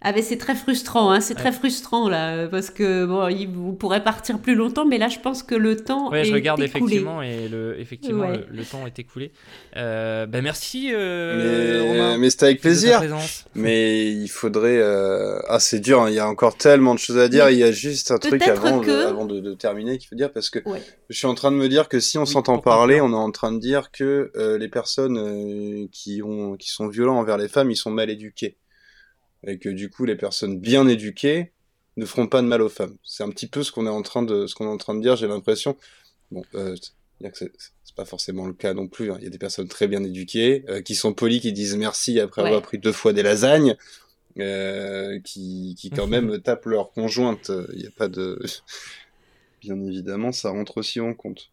Ah mais c'est très frustrant, hein, c'est très frustrant là, parce que bon, il, vous pourrez partir plus longtemps, mais là je pense que le temps ouais, est je regarde effectivement et le, effectivement le, temps est écoulé. Euh, ben merci euh, mais, Romain. Mais c'était avec plaisir. Mais il faudrait, euh... ah c'est dur, hein, il y a encore tellement de choses à dire. Il y a juste un truc avant, de, avant de, terminer qu'il faut dire parce que je suis en train de me dire que si on s'entend parler, on est en train de dire que euh, les personnes euh, qui ont qui sont violents envers les femmes, ils sont mal éduqués et que du coup les personnes bien éduquées ne feront pas de mal aux femmes. C'est un petit peu ce qu'on est en train de ce qu'on est en train de dire. J'ai l'impression. Bon, euh, c'est pas forcément le cas non plus. Hein. Il y a des personnes très bien éduquées euh, qui sont polies, qui disent merci après avoir pris deux fois des lasagnes, euh, qui, qui quand même tapent leur conjointe. Il n'y a pas de. Bien évidemment, ça rentre aussi en compte.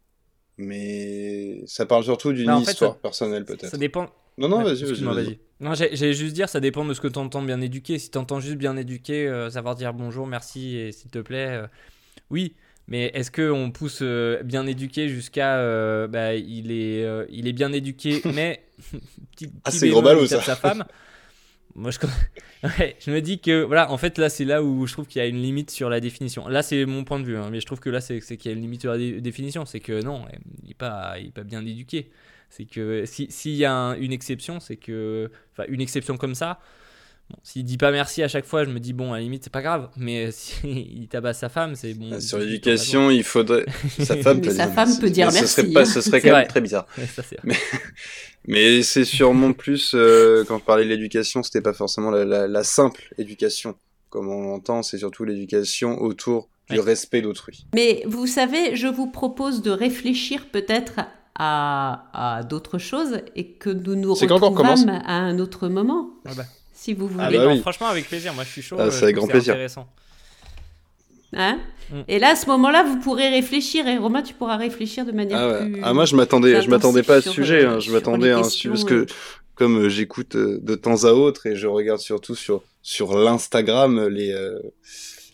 Mais ça parle surtout d'une histoire personnelle peut-être. Ça dépend. Non, non, vas-y, vas-y. Non, j'allais juste dire, ça dépend de ce que tu entends bien éduqué. Si tu entends juste bien éduqué, euh, savoir dire bonjour, merci et s'il te plaît, euh, oui. Mais est-ce qu'on pousse euh, bien éduqué jusqu'à. bah, il, est, il est bien éduqué, mais. petit, ah, c'est gros ça. sa femme. Moi, je, je me dis que, voilà, en fait, là, c'est là où je trouve qu'il y a une limite sur la définition. Là, c'est mon point de vue, hein, mais je trouve que là, c'est qu'il y a une limite sur la définition. C'est que non, il n'est pas, il est pas bien éduqué. C'est que s'il y a une exception, c'est que. Enfin, une exception comme ça. Bon, s'il dit pas merci à chaque fois, je me dis bon, à la limite, c'est pas grave. Mais s'il tabasse sa femme, c'est bon. Sur l'éducation, il faudrait. Sa femme, peut, sa dire... femme peut dire merci. Ce serait, pas, ce serait quand même très bizarre. ça, mais mais c'est sûrement plus. Euh, quand on parlait de l'éducation, c'était pas forcément la, la, simple éducation. Comme on l'entend, c'est surtout l'éducation autour du respect d'autrui. Mais vous savez, je vous propose de réfléchir peut-être à, d'autres choses et que nous nous retrouvons à un autre moment. Ah bah. Si vous ah voulez. Bah franchement, avec plaisir. Moi, je suis chaud. Ah, c'est avec grand plaisir. Hein mm. Et là, à ce moment-là, vous pourrez réfléchir. Et Romain, tu pourras réfléchir de manière ah plus. Ah, moi, je m'attendais, je m'attendais pas à ce sujet. Hein. Je m'attendais à un sujet parce que comme euh, j'écoute euh, de temps à autre et je regarde surtout sur sur l'Instagram les euh,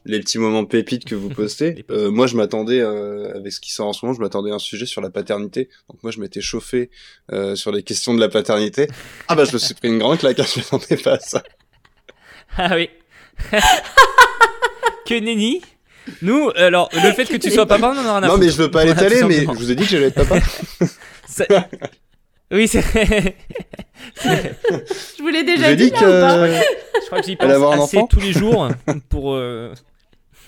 les petits moments pépites que vous postez. Euh, moi, je m'attendais euh, avec ce qui sort en ce moment, je m'attendais à un sujet sur la paternité. Donc moi, je m'étais chauffé euh, sur les questions de la paternité. Ah bah, je me suis pris une grande claque. hein, Je m'attendais pas à ça. Ah oui. que nenni. Nous, alors, le fait que tu sois papa, on en a rien à Non, foutre. mais je veux pas l'étaler, mais je vous ai dit que j'allais être papa. Ça- Oui, c'est. Je vous l'ai déjà dit, dit là, ou pas que Je crois que j'y pense assez tous les jours pour. euh,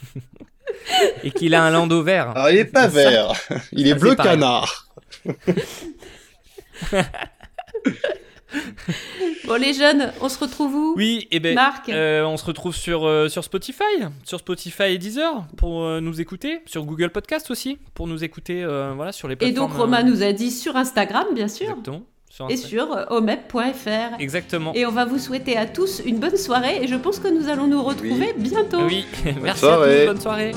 Et qu'il a un landau vert. Alors, il est pas Ça- vert, il est ça, bleu canard. Bon, les jeunes, on se retrouve où? Oui, et ben, Marc? euh, on se retrouve sur, euh, sur Spotify, sur Spotify et Deezer pour euh, nous écouter, sur Google Podcast aussi pour nous écouter, euh, voilà, sur les Et donc, Romain euh, nous a dit sur Instagram, bien sûr, Exactement. Sur et sur euh, omep.fr. Exactement. Et on va vous souhaiter à tous une bonne soirée et je pense que nous allons nous retrouver bientôt. Oui, merci soirée. à tous, bonne soirée.